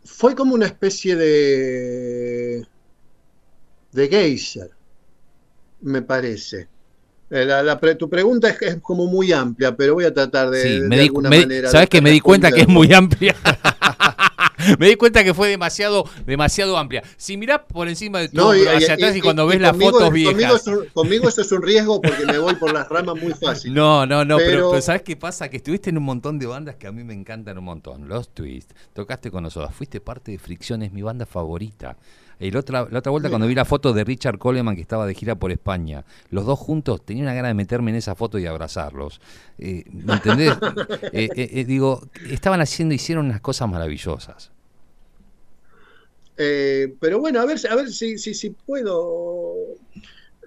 fue como una especie de, de geyser, me parece. Eh, la- la pre- tu pregunta es, es como muy amplia, pero voy a tratar de, Sí, de me di, alguna me- manera sabes que me di cuenta que es muy amplia. Me di cuenta que fue demasiado, demasiado amplia. Si mirás por encima de todo, No, pero hacia atrás y, cuando ves las conmigo- fotos Conmigo, viejas. es un- conmigo esto es un riesgo porque me voy por las ramas muy fácil. No, no, no, pero, Pero- pero ¿sabes qué pasa? Que estuviste en un montón de bandas que a mí me encantan un montón. Los Twist, tocaste con nosotros, fuiste parte de Fricción, es mi banda favorita. Y la otra, la otra vuelta, cuando vi la foto de Richard Coleman que estaba de gira por España, los dos juntos, tenía una gana de meterme en esa foto y abrazarlos. Eh, ¿Me entendés? Eh, eh, digo, estaban haciendo, hicieron unas cosas maravillosas. Eh, pero bueno, a ver, a ver si, si, puedo.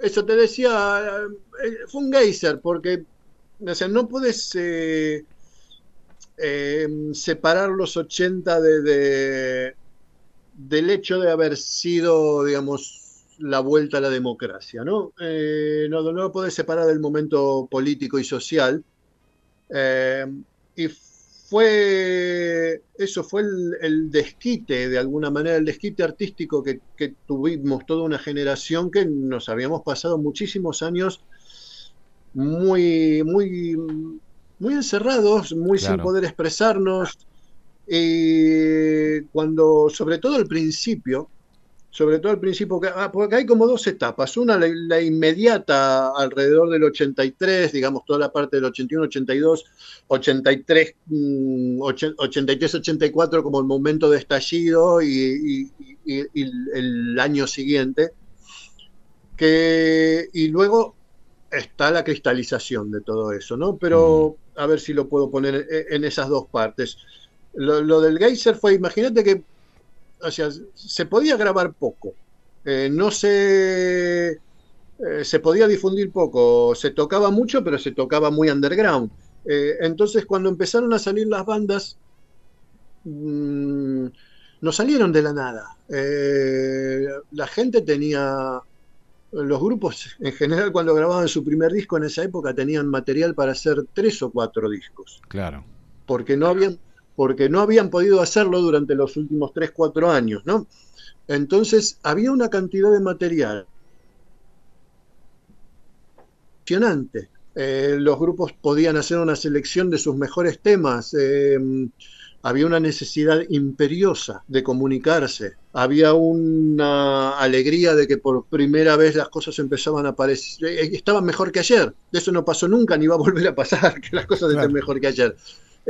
Eso te decía, eh, fue un geyser, porque o sea, no puedes eh, eh, separar los 80 de, de- del hecho de haber sido, digamos, la vuelta a la democracia, ¿no? No, lo puedes separar del momento político y social. Y fue, eso fue el, el desquite, de alguna manera, el desquite artístico que, que tuvimos toda una generación que nos habíamos pasado muchísimos años muy, muy, muy encerrados, muy sin poder expresarnos. Y cuando, sobre todo al principio, sobre todo al principio, ah, porque hay como dos etapas. Una, la, la inmediata alrededor del 83, digamos, toda la parte del 81, 82, 83, mm, ochen- 83, 84 como el momento de estallido y, y- y- y el, el año siguiente. Que, y luego está la cristalización de todo eso, ¿no? Pero a ver si lo puedo poner en, en esas dos partes. Lo, lo del geyser fue, imagínate que o sea, se podía grabar poco, eh, no se, eh, se podía difundir poco, se tocaba mucho, pero se tocaba muy underground. Eh, entonces, cuando empezaron a salir las bandas, mm, no salieron de la nada. La gente tenía, los grupos en general cuando grababan su primer disco en esa época tenían material para hacer tres o cuatro discos Claro. porque no habían, porque no habían podido hacerlo durante los últimos 3, 4 años, ¿no? Entonces había una cantidad de material impresionante. Eh, los grupos podían hacer una selección de sus mejores temas. eh, había una necesidad imperiosa de comunicarse. Había una alegría de que por primera vez las cosas empezaban a aparecer. eh, Estaban mejor que ayer. De eso no pasó nunca ni va a volver a pasar, que las cosas Claro. estén mejor que ayer.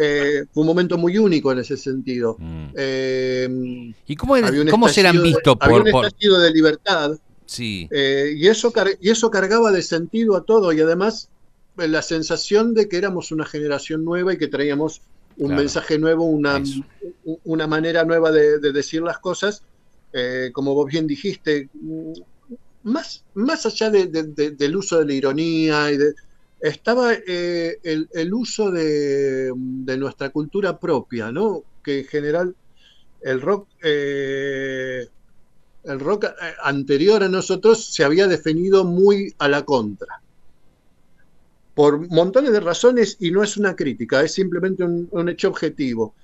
Eh, fue un momento muy único en ese sentido. Mm. Eh, ¿Y cómo, era- cómo estallido vistos había por, un por- estallido de libertad Sí, eh, y, eso y eso cargaba de sentido a todo y además la sensación de que éramos una generación nueva y que traíamos un Claro. mensaje nuevo, una, Eso. una manera nueva de, de decir las cosas. Como vos bien dijiste, mm, más, más allá de- del uso de la ironía, y de, estaba eh, el, uso de, nuestra cultura propia, ¿no? que en general el rock... eh, el rock eh, anterior a nosotros se había definido muy a la contra. Por montones de razones, y no es una crítica, es simplemente un, hecho objetivo.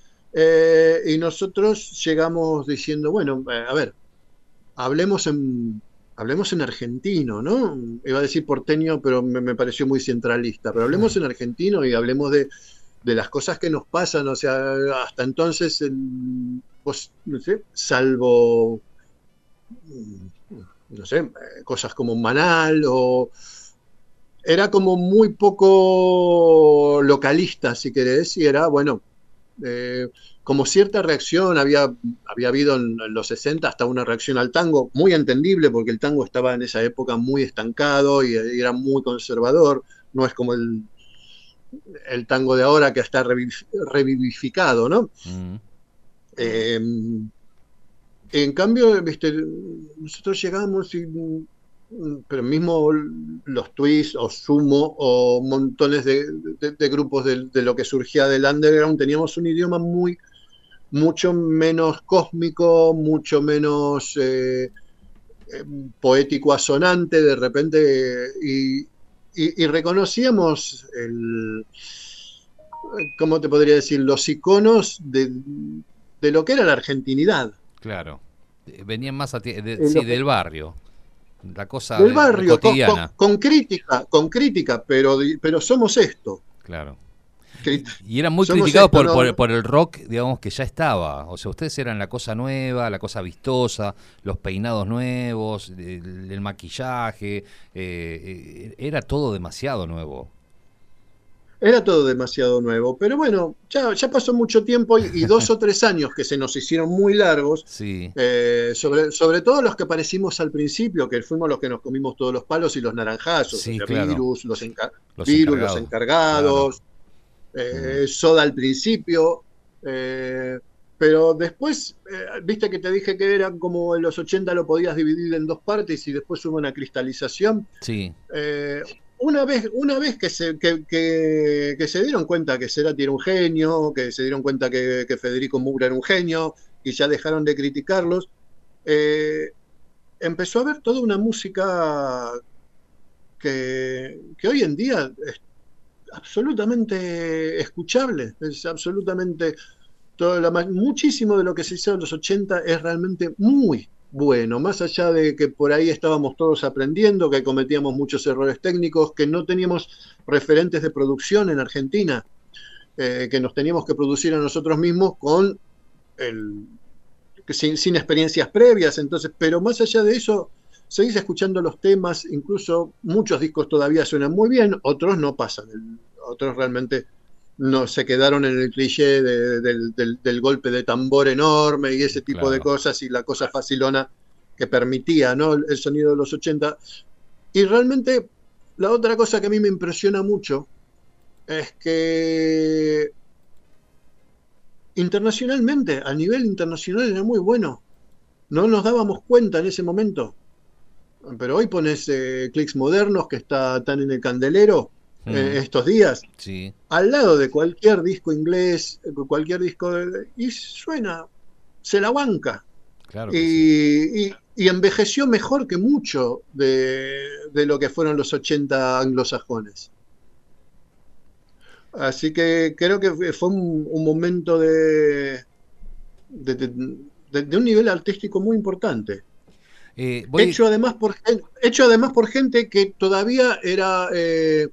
Y nosotros llegamos diciendo, bueno, a ver, hablemos en, hablemos en argentino, ¿no? Iba a decir porteño, pero me, me pareció muy centralista, pero hablemos en argentino y hablemos de, de las cosas que nos pasan, o sea, hasta entonces, el- pues, no sé, salvo mm, no sé, cosas como Manal o era como muy poco localista, si querés, y era, bueno, eh, como cierta reacción, había, había habido en, en los 60 hasta una reacción al tango, muy entendible, porque el tango estaba en esa época muy estancado y, y era muy conservador, no es como el, el tango de ahora que está reviv- revivificado, ¿no? Mm. Eh, en cambio, viste, nosotros llegamos y, mm, pero mismo los twists o sumo o montones de, de- de grupos de, de lo que surgía del underground, teníamos un idioma muy, mucho menos cósmico, mucho menos eh, eh, poético asonante de repente y, y- y reconocíamos el, ¿cómo te podría decir? Los iconos de, de lo que era la argentinidad. Claro. Eh, Venían más a ti- de- Eh, sí, del barrio. La cosa del de- barrio, con, cotidiana. con- con crítica, con crítica, pero, pero somos esto. Claro. Y eran muy Somos criticados esto, por, ¿no? por- por el rock, digamos, que ya estaba. O sea, ustedes eran la cosa nueva, la cosa vistosa, los peinados nuevos, el, el maquillaje. eh, eh, era todo demasiado nuevo. Era todo demasiado nuevo, pero bueno, ya, ya pasó mucho tiempo y, y dos o tres años que se nos hicieron muy largos, Sí, eh, sobre, sobre todo los que parecimos al principio, que fuimos los que nos comimos todos los palos y los naranjazos, Sí, o sea, claro. virus, los, virus, encargados, los encargados, eh, Soda al principio, eh, pero después, eh, viste que te dije que eran como en los 80 lo podías dividir en dos partes y después hubo una cristalización. sí, una vez, una vez que, se, que, que- que se dieron cuenta que Cerati era un genio, que se dieron cuenta que, que Federico Moura era un genio, y ya dejaron de criticarlos, empezó a haber toda una música que, que hoy en día absolutamente escuchable, es absolutamente toda la, muchísimo de lo que se hizo en los 80 es realmente muy bueno, más allá de que por ahí estábamos todos aprendiendo, que cometíamos muchos errores técnicos, que no teníamos referentes de producción en Argentina, eh, que nos teníamos que producir a nosotros mismos con el, sin, sin experiencias previas, entonces, pero más allá de eso, seguís escuchando los temas, incluso muchos discos todavía suenan muy bien, otros no pasan, otros realmente no se quedaron en el cliché de- del, del- del golpe de tambor enorme y ese tipo de cosas y la cosa facilona que permitía ¿no? el, el sonido de los 80. Y realmente la otra cosa que a mí me impresiona mucho es que internacionalmente, a nivel internacional era muy bueno. No nos dábamos cuenta en ese momento. Pero hoy pones eh, clics modernos que está tan en el candelero Mm. eh, estos días, sí. al lado de cualquier disco inglés, cualquier disco, de- y suena, se la banca. Claro que sí. Y, envejeció mejor que mucho de, de lo que fueron los 80 anglosajones. Así que creo que fue- un, un momento de- de un nivel artístico muy importante. Eh, voy- Hecho además por hecho además por gente que todavía era eh,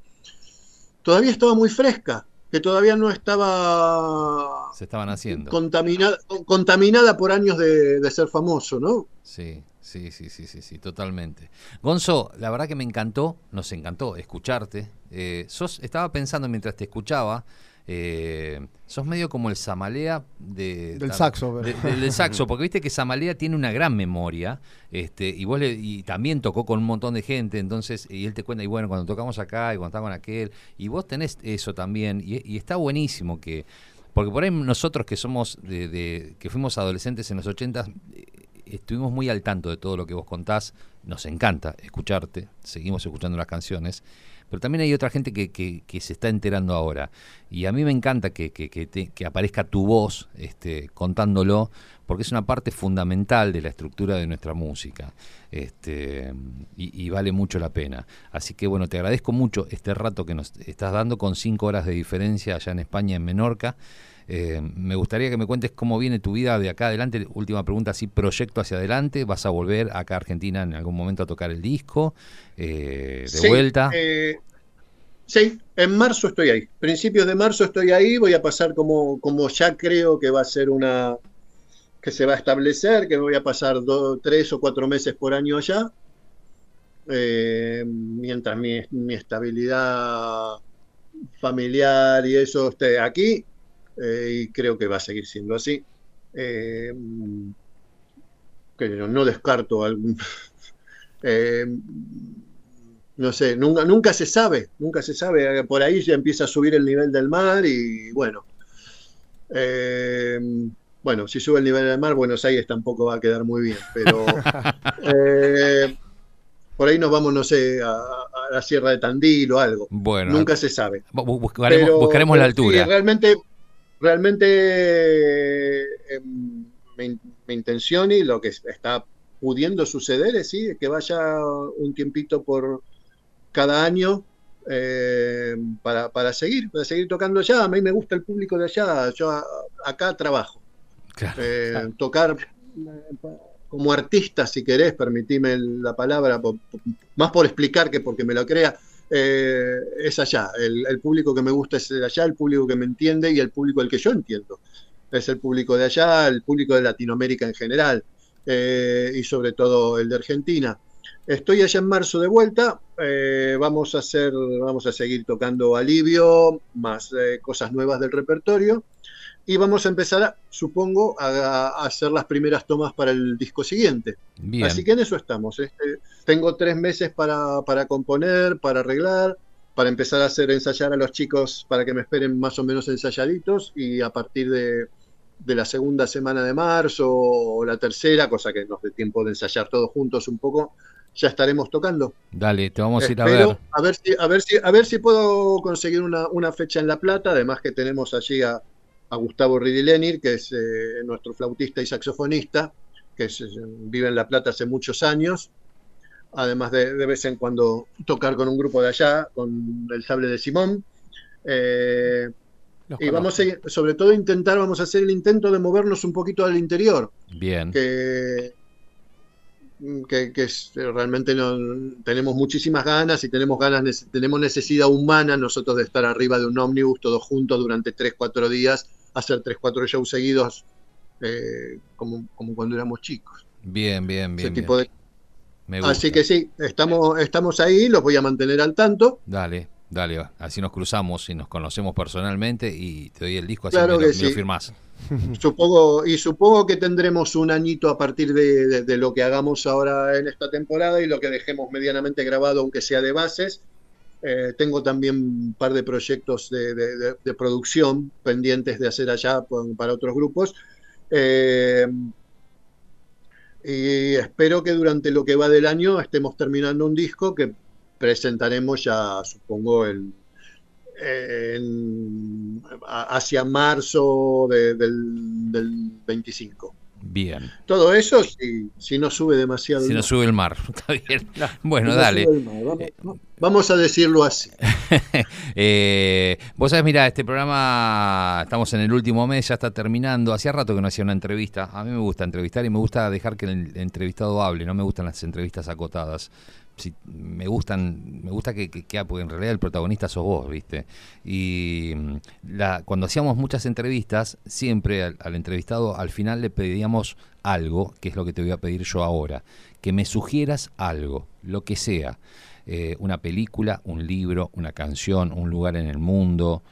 todavía estaba muy fresca, que todavía no estaba se estaban haciendo. contaminada, contaminada por años de, de ser famoso, ¿no? Sí, sí, sí, sí, sí, sí, totalmente. Gonzo, la verdad que me encantó, nos encantó escucharte. Eh, sos, estaba pensando mientras te escuchaba, eh, sos medio como el Samalea de, Del saxo, pero- de- del saxo, porque viste que Samalea tiene una gran memoria, este, y vos le- y también tocó con un montón de gente, entonces, y él te cuenta, y bueno, cuando tocamos acá, y cuando estaba con aquel, y vos tenés eso también, y, y está buenísimo que, porque por ahí nosotros que somos de, de- que fuimos adolescentes en los 80 eh, estuvimos muy al tanto de todo lo que vos contás, nos encanta escucharte, seguimos escuchando las canciones, pero también hay otra gente que, que- se está enterando ahora. Y a mí me encanta que, que aparezca tu voz este, contándolo, porque es una parte fundamental de la estructura de nuestra música. Este, y, y vale mucho la pena. Así que bueno, te agradezco mucho este rato que nos estás dando con cinco horas de diferencia allá en España, en Menorca. Eh, me gustaría que me cuentes cómo viene tu vida de acá adelante. Última pregunta, ¿sí proyecto hacia adelante? ¿Vas a volver acá a Argentina en algún momento a tocar el disco? Eh, ¿De Sí, vuelta? eh, sí, en marzo estoy ahí. Principios de marzo estoy ahí. Voy a pasar como, como ya creo que va a ser una que se va a establecer, que voy a pasar do- tres o cuatro meses por año allá. Mientras mi, mi estabilidad familiar y eso esté aquí, eh, y creo que va a seguir siendo así. Eh, no descarto algún. eh, no sé, nunca, nunca se sabe, nunca se sabe. Por ahí ya empieza a subir el nivel del mar y bueno. eh, bueno, si sube el nivel del mar, Buenos Aires tampoco va a quedar muy bien, pero eh, por ahí nos vamos, no sé, a, a la Sierra de Tandil o algo. Bueno, Nunca se sabe. bu- bu- buscaremos, Pero- buscaremos la sí, altura. realmente, realmente eh, mi, mi intención y lo que está pudiendo suceder es sí, que vaya un tiempito por cada año eh, para, para seguir, para seguir tocando allá. A mí me gusta el público de allá. Yo a- acá trabajo. Claro. Eh, Tocar eh, como artista, si querés, permitime la palabra, más por explicar que porque me lo crea, eh, es allá. El, el público que me gusta es allá, el público que me entiende y el público el que yo entiendo. Es el público de allá, el público de Latinoamérica en general eh, y sobre todo el de Argentina. Estoy allá en marzo de vuelta. eh, vamos a hacer, vamos a seguir tocando alivio, más cosas nuevas del repertorio. Y vamos a empezar, a, supongo, a, a hacer las primeras tomas para el disco siguiente. Bien. Así que en eso estamos. Este, tengo tres meses para, para componer, para arreglar, para empezar a hacer ensayar a los chicos para que me esperen más o menos ensayaditos y a partir de, de la segunda semana de marzo o la tercera, cosa que nos dé tiempo de ensayar todos juntos un poco, ya estaremos tocando. Dale, te vamos a ir a Espero- ver. a ver si, a ver si, a ver si puedo conseguir una, una fecha en La Plata, además que tenemos allí a, a Gustavo Ridilenir, que es eh, nuestro flautista y saxofonista, que es, eh, vive en La Plata hace muchos años, además de de vez en cuando tocar con un grupo de allá, con el sable de Simón. Eh, y vamos a, sobre todo, intentar, vamos a hacer el intento de movernos un poquito al interior Bien. que, que, que es- realmente no, tenemos muchísimas ganas y tenemos ganas, tenemos necesidad humana nosotros de estar arriba de un ómnibus todos juntos durante 3, 4 días, hacer 3, 4 shows seguidos eh, como, como cuando éramos chicos. Bien, bien, Ese bien. tipo bien. de- Me gusta. Así que sí, estamos, estamos ahí, los voy a mantener al tanto. Dale, dale, así nos cruzamos y nos conocemos personalmente y te doy el disco así Claro me, lo, me sí. firmás. Supongo, y supongo que tendremos un añito a partir de, de- de lo que hagamos ahora en esta temporada y lo que dejemos medianamente grabado, aunque sea de bases. Eh, tengo también un par de proyectos de producción pendientes de hacer allá por- para otros grupos. Eh, y espero que durante lo que va del año estemos terminando un disco que presentaremos ya, supongo, en, en- hacia marzo de- del, del 25. Bien. Todo eso si, si no sube demasiado. Si mar. sube el mar. Está bien. Bueno, Si no dale. Vamos, vamos a decirlo así. Eh, vos sabés, mira, este programa, estamos en el último mes, ya está terminando. Hacía rato que no hacía una entrevista. A mí me gusta entrevistar y me gusta dejar que el entrevistado hable. No me gustan las entrevistas acotadas. Si, me gustan, me gusta que, que, que- porque en realidad el protagonista sos vos, ¿viste? Y mm, la, cuando hacíamos muchas entrevistas, siempre al, al entrevistado al final le pedíamos algo, que es lo que te voy a pedir yo ahora, que me sugieras algo, lo que sea eh, una película, un libro, una canción, un lugar en el mundo,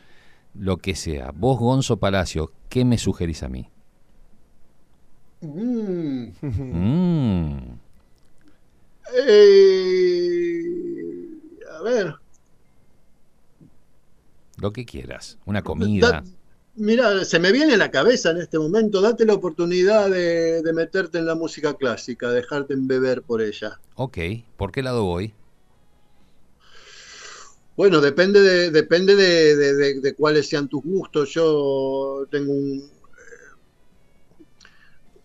lo que sea. Vos, Gonzo Palacio, ¿qué me sugerís a mí? Mm. Mm, Eh, a ver. lo que quieras. Una comida. Da- Mira, se me viene a la cabeza en este momento, date la oportunidad de, de meterte en la música clásica, dejarte embeber por ella. Ok, ¿por qué lado voy? Bueno, depende de, depende de, de- de- de cuáles sean tus gustos. Yo tengo un... eh,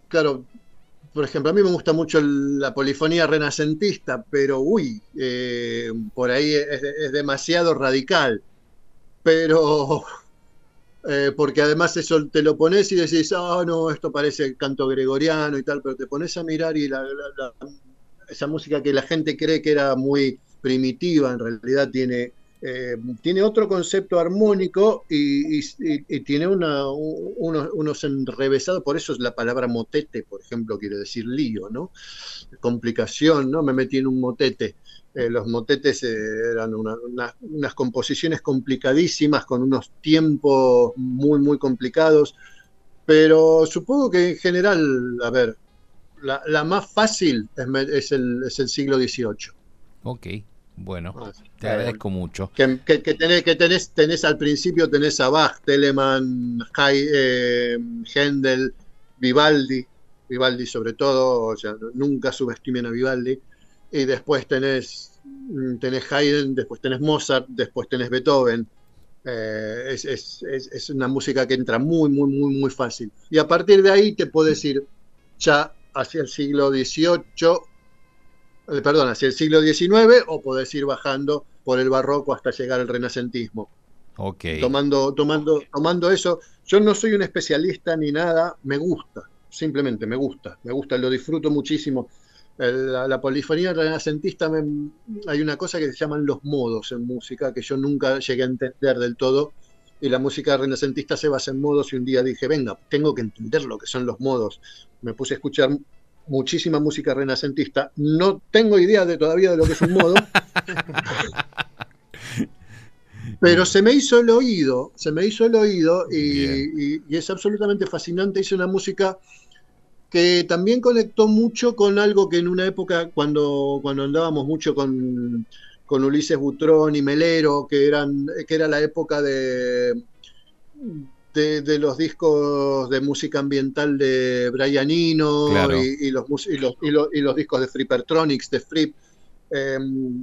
Claro, por ejemplo, a mí me gusta mucho el- la polifonía renacentista, pero uy, eh, por ahí es, demasiado radical. Pero... eh, porque además eso te lo pones y decís, ah, no, esto parece canto gregoriano y tal, pero te pones a mirar y la- esa música que la gente cree que era muy primitiva, en realidad tiene, eh, tiene otro concepto armónico y, tiene unos, enrevesados, por eso es la palabra motete, por ejemplo, quiere decir lío, ¿no? Complicación, ¿no? Me metí en un motete. Eh, los motetes eh, eran una- una- unas composiciones complicadísimas, con unos tiempos muy, muy complicados, pero supongo que en general, a ver, la, más fácil es el, es el siglo XVIII. Ok, bueno, Ah, te agradezco mucho. que, que- que tenés, que tenés, tenés al principio tenés a Bach, Telemann, Hay- eh, Händel, Vivaldi, Vivaldi sobre todo, o sea, nunca subestimen a Vivaldi, y después tenés, mm, tenés Haydn, después tenés Mozart, después tenés Beethoven. Eh, es, es- es- es una música que entra muy, muy, muy, muy fácil. Y a partir de ahí te puedes ir ya hacia el siglo XVIII, perdón, hacia el siglo XIX, o podés ir bajando por el barroco hasta llegar al renacentismo. Ok, Tomando, tomando, tomando eso, yo no soy un especialista ni nada, me gusta, simplemente me gusta, me gusta, lo disfruto muchísimo. la, la polifonía renacentista, me- hay una cosa que se llaman los modos en música, que yo nunca llegué a entender del todo. Y la música renacentista se basa en modos y un día dije, venga, tengo que entender lo que son los modos. Me puse a escuchar muchísima música renacentista. No tengo idea de todavía de lo que es un modo. Pero se me hizo el oído, se me hizo el oído y, y- y es absolutamente fascinante. Hice una música que también conectó mucho con algo que en una época, cuando, cuando andábamos mucho con, con Ulises Butrón y Melero, que, eran, que era la época de, de, de los discos de música ambiental de Brian Eno Claro. y, y los, y, los, y, los, y los discos de Frippertronics, de Fripp. em,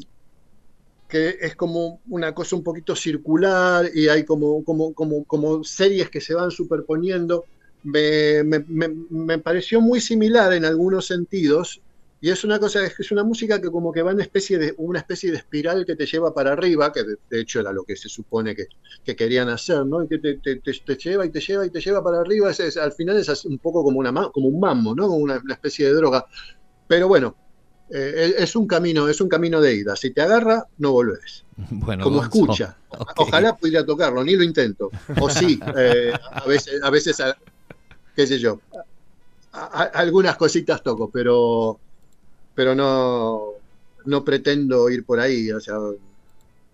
que es como una cosa un poquito circular y hay como, como, como, como series que se van superponiendo. Me, me- me- me pareció muy similar en algunos sentidos y es una cosa, es, es una música que como que va en una especie de, una especie de espiral que te lleva para arriba, que de, de hecho era lo que se supone que, que querían hacer, ¿no? Y que te, te- lleva y te lleva y te lleva para arriba, es- es- al final es un poco como, una, como un mambo, ¿no? Como una, una especie de droga. Pero bueno, eh, es un camino, es un camino de ida. Si te agarra, no volvés. Bueno, Como Gonzo, escucha. Ojalá pudiera tocarlo, ni lo intento. O sí, eh, a veces, a veces, a- qué sé yo, a- algunas cositas toco, pero, pero no, no pretendo ir por ahí. O sea,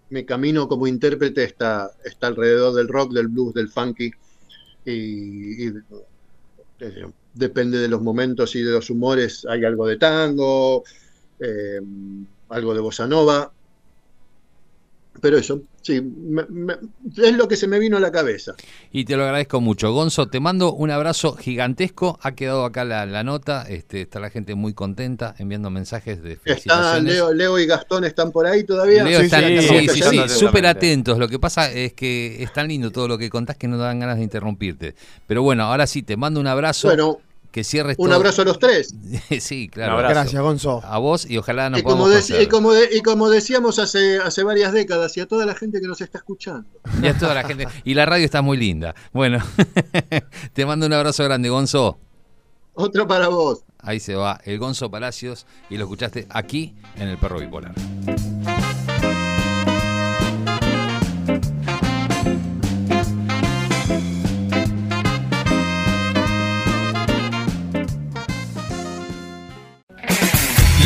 mi camino como intérprete está, está alrededor del rock, del blues, del funky y, depende de los momentos y de los humores. Hay algo de tango, eh, algo de bossa nova. Pero eso, sí, me- me- es lo que se me vino a la cabeza. Y te lo agradezco mucho. Gonzo, te mando un abrazo gigantesco. Ha quedado acá la, la nota. Este, está la gente muy contenta enviando mensajes de Están, felicitaciones. Leo, Leo y Gastón están por ahí todavía. Leo Sí, está- sí, sí, sí, sí, súper atentos. Lo que pasa es que es tan lindo todo lo que contás que no dan ganas de interrumpirte. Pero bueno, ahora sí, te mando un abrazo. Bueno, que cierres un todo. abrazo a los tres. sí, claro. Gracias, Gonzo. A vos y ojalá nos y, como podamos dec- conocer. y, como de- y como decíamos hace, hace varias décadas, y a toda la gente que nos está escuchando. Y a toda la gente. Y la radio está muy linda. Bueno, te mando un abrazo grande, Gonzo. Otro para vos. Ahí se va el Gonzo Palacios y lo escuchaste aquí en el Perro Bipolar.